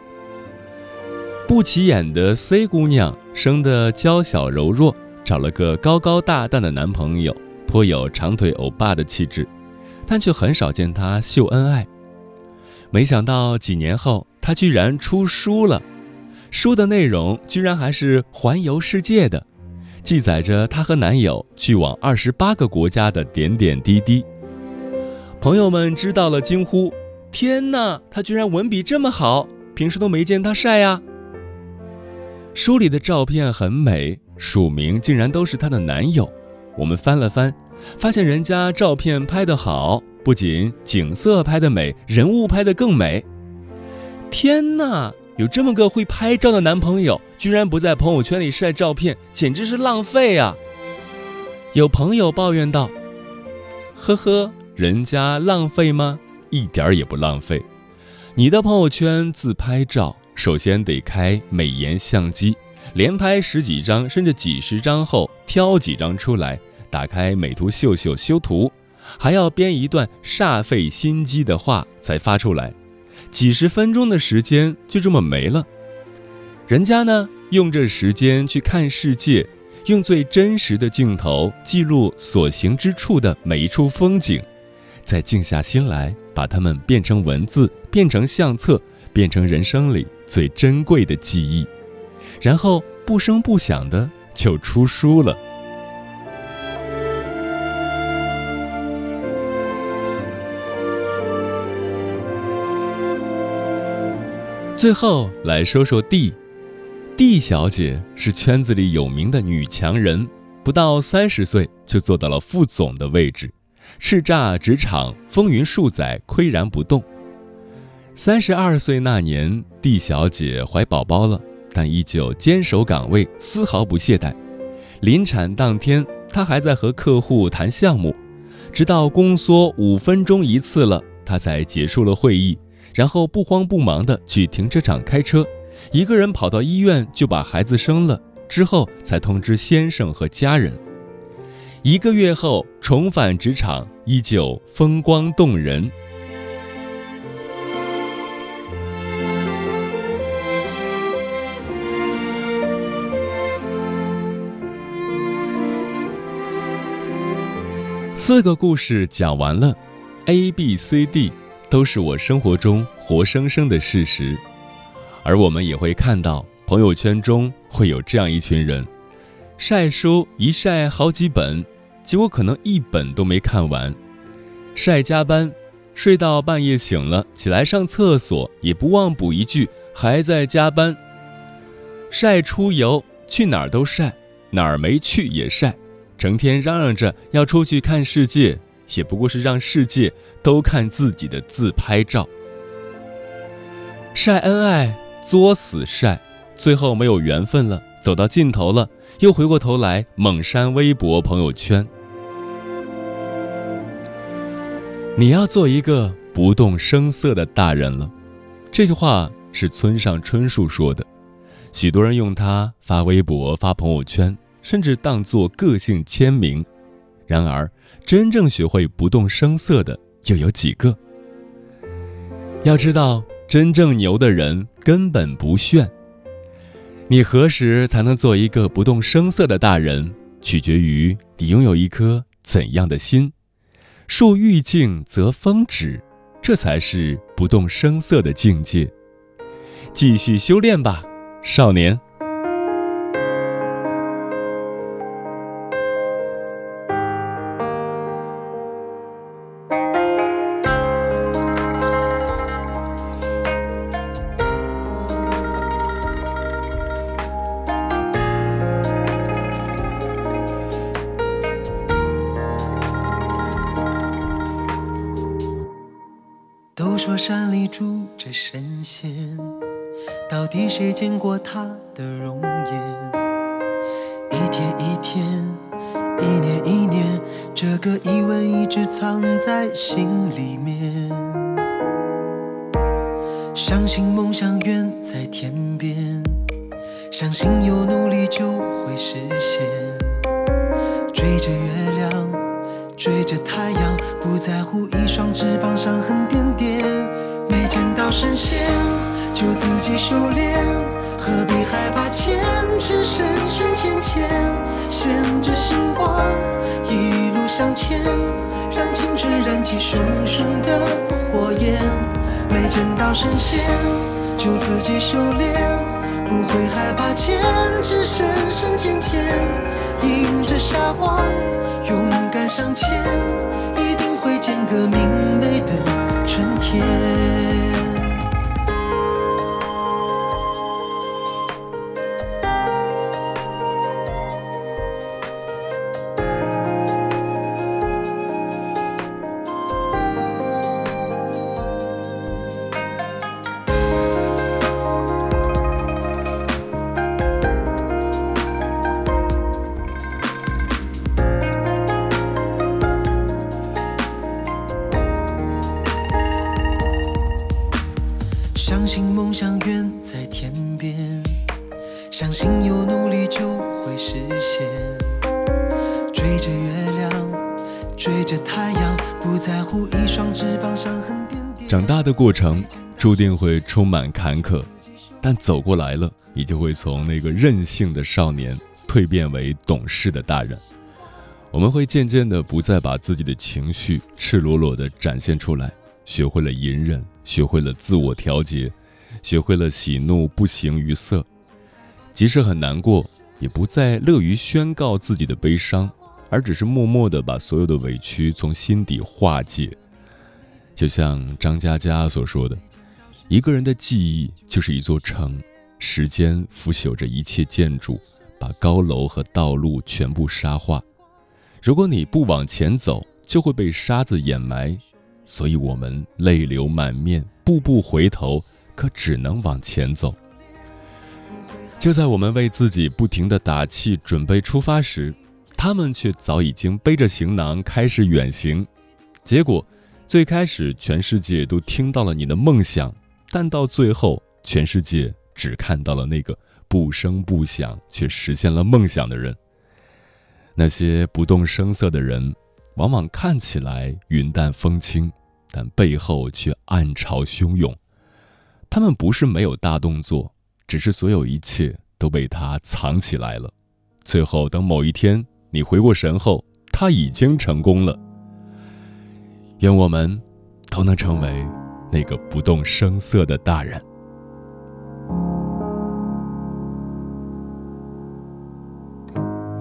不起眼的 C 姑娘生得娇小柔弱，找了个高高大大的男朋友，颇有长腿欧巴的气质。但却很少见他秀恩爱。没想到几年后，他居然出书了，书的内容居然还是环游世界的，记载着她和男友去往二十八个国家的点点滴滴。朋友们知道了，惊呼：“天哪，他居然文笔这么好，平时都没见他晒呀！”书里的照片很美，署名竟然都是她的男友。我们翻了翻。发现人家照片拍得好，不仅景色拍得美，人物拍得更美。天哪，有这么个会拍照的男朋友，居然不在朋友圈里晒照片，简直是浪费啊！有朋友抱怨道：“呵呵，人家浪费吗？一点儿也不浪费。你的朋友圈自拍照，首先得开美颜相机，连拍十几张甚至几十张后，挑几张出来。”打开美图秀秀修图，还要编一段煞费心机的话才发出来，几十分钟的时间就这么没了。人家呢，用这时间去看世界，用最真实的镜头记录所行之处的每一处风景，再静下心来把它们变成文字，变成相册，变成人生里最珍贵的记忆，然后不声不响的就出书了。最后来说说 D，D 小姐是圈子里有名的女强人，不到三十岁就做到了副总的位置，叱咤职场，风云数载，岿然不动。三十二岁那年，D 小姐怀宝宝了，但依旧坚守岗位，丝毫不懈怠。临产当天，她还在和客户谈项目，直到宫缩五分钟一次了，她才结束了会议。然后不慌不忙地去停车场开车，一个人跑到医院就把孩子生了，之后才通知先生和家人。一个月后重返职场，依旧风光动人。四个故事讲完了，A、B、C、D 都是我生活中活生生的事实，而我们也会看到朋友圈中会有这样一群人，晒书一晒好几本，结果可能一本都没看完；晒加班，睡到半夜醒了起来上厕所也不忘补一句还在加班；晒出游，去哪儿都晒，哪儿没去也晒。成天嚷嚷着要出去看世界，也不过是让世界都看自己的自拍照。晒恩爱作死晒，最后没有缘分了，走到尽头了，又回过头来猛删微博朋友圈。你要做一个不动声色的大人了，这句话是村上春树说的，许多人用它发微博、发朋友圈。甚至当作个性签名，然而真正学会不动声色的又有几个？要知道，真正牛的人根本不炫。你何时才能做一个不动声色的大人，取决于你拥有一颗怎样的心。树欲静则风止，这才是不动声色的境界。继续修炼吧，少年。他的的过程注定会充满坎坷，但走过来了，你就会从那个任性的少年蜕变为懂事的大人。我们会渐渐的不再把自己的情绪赤裸裸的展现出来。学会了隐忍，学会了自我调节，学会了喜怒不形于色。即使很难过，也不再乐于宣告自己的悲伤，而只是默默的把所有的委屈从心底化解。就像张嘉佳所说的：“一个人的记忆就是一座城，时间腐朽着一切建筑，把高楼和道路全部沙化。如果你不往前走，就会被沙子掩埋。”所以，我们泪流满面，步步回头，可只能往前走。就在我们为自己不停的打气，准备出发时，他们却早已经背着行囊开始远行。结果，最开始全世界都听到了你的梦想，但到最后，全世界只看到了那个不声不响却实现了梦想的人。那些不动声色的人，往往看起来云淡风轻，但背后却暗潮汹涌。他们不是没有大动作，只是所有一切都被他藏起来了。最后，等某一天你回过神后，他已经成功了。愿我们都能成为那个不动声色的大人。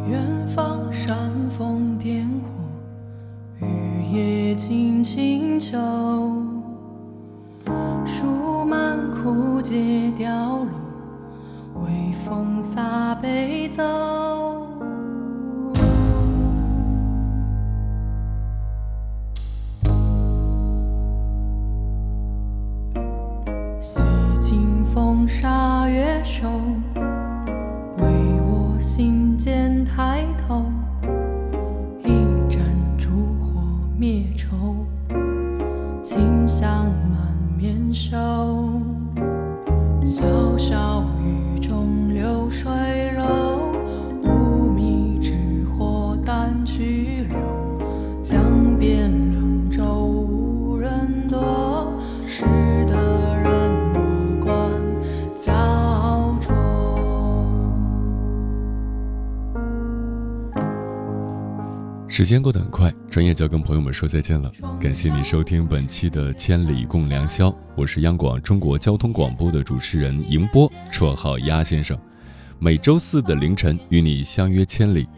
远方煽风点火，雨夜静清秋，树满枯竭凋落，微风洒悲奏。时间过得很快，转眼就要跟朋友们说再见了。感谢你收听本期的《千里共良宵》，我是央广中国交通广播的主持人迎波，绰号鸭先生。每周四的凌晨与你相约千里。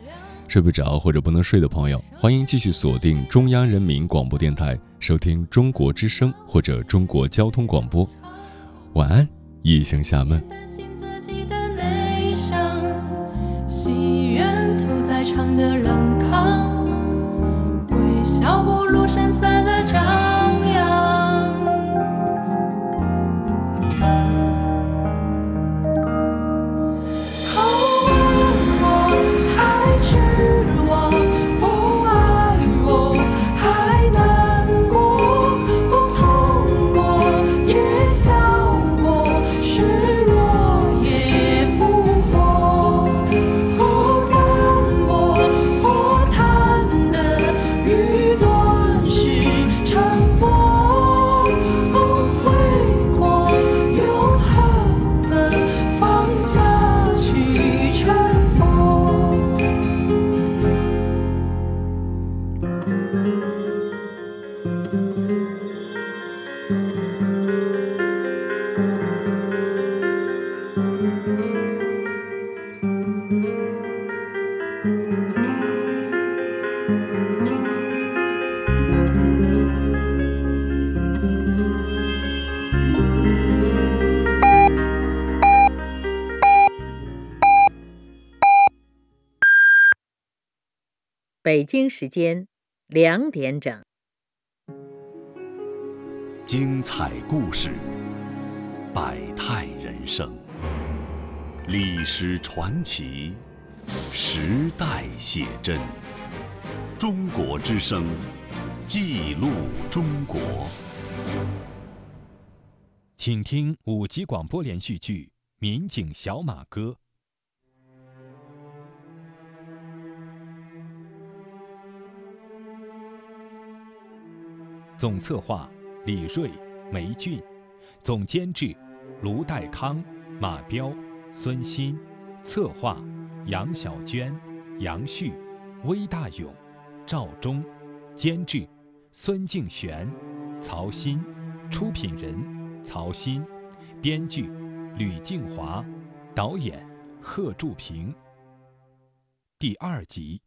睡不着或者不能睡的朋友，欢迎继续锁定中央人民广播电台，收听中国之声或者中国交通广播。晚安，异行下闷。笑不如北京时间两点整。精彩故事，百态人生，历史传奇，时代写真。中国之声，记录中国。请听五集广播连续剧《民警小马哥》。总策划李锐、梅俊，总监制卢代康、马彪、孙鑫，策划杨小娟、杨旭、魏大勇、赵忠，监制孙敬璇、曹鑫，出品人曹鑫，编剧吕静华，导演贺祝平。第二集。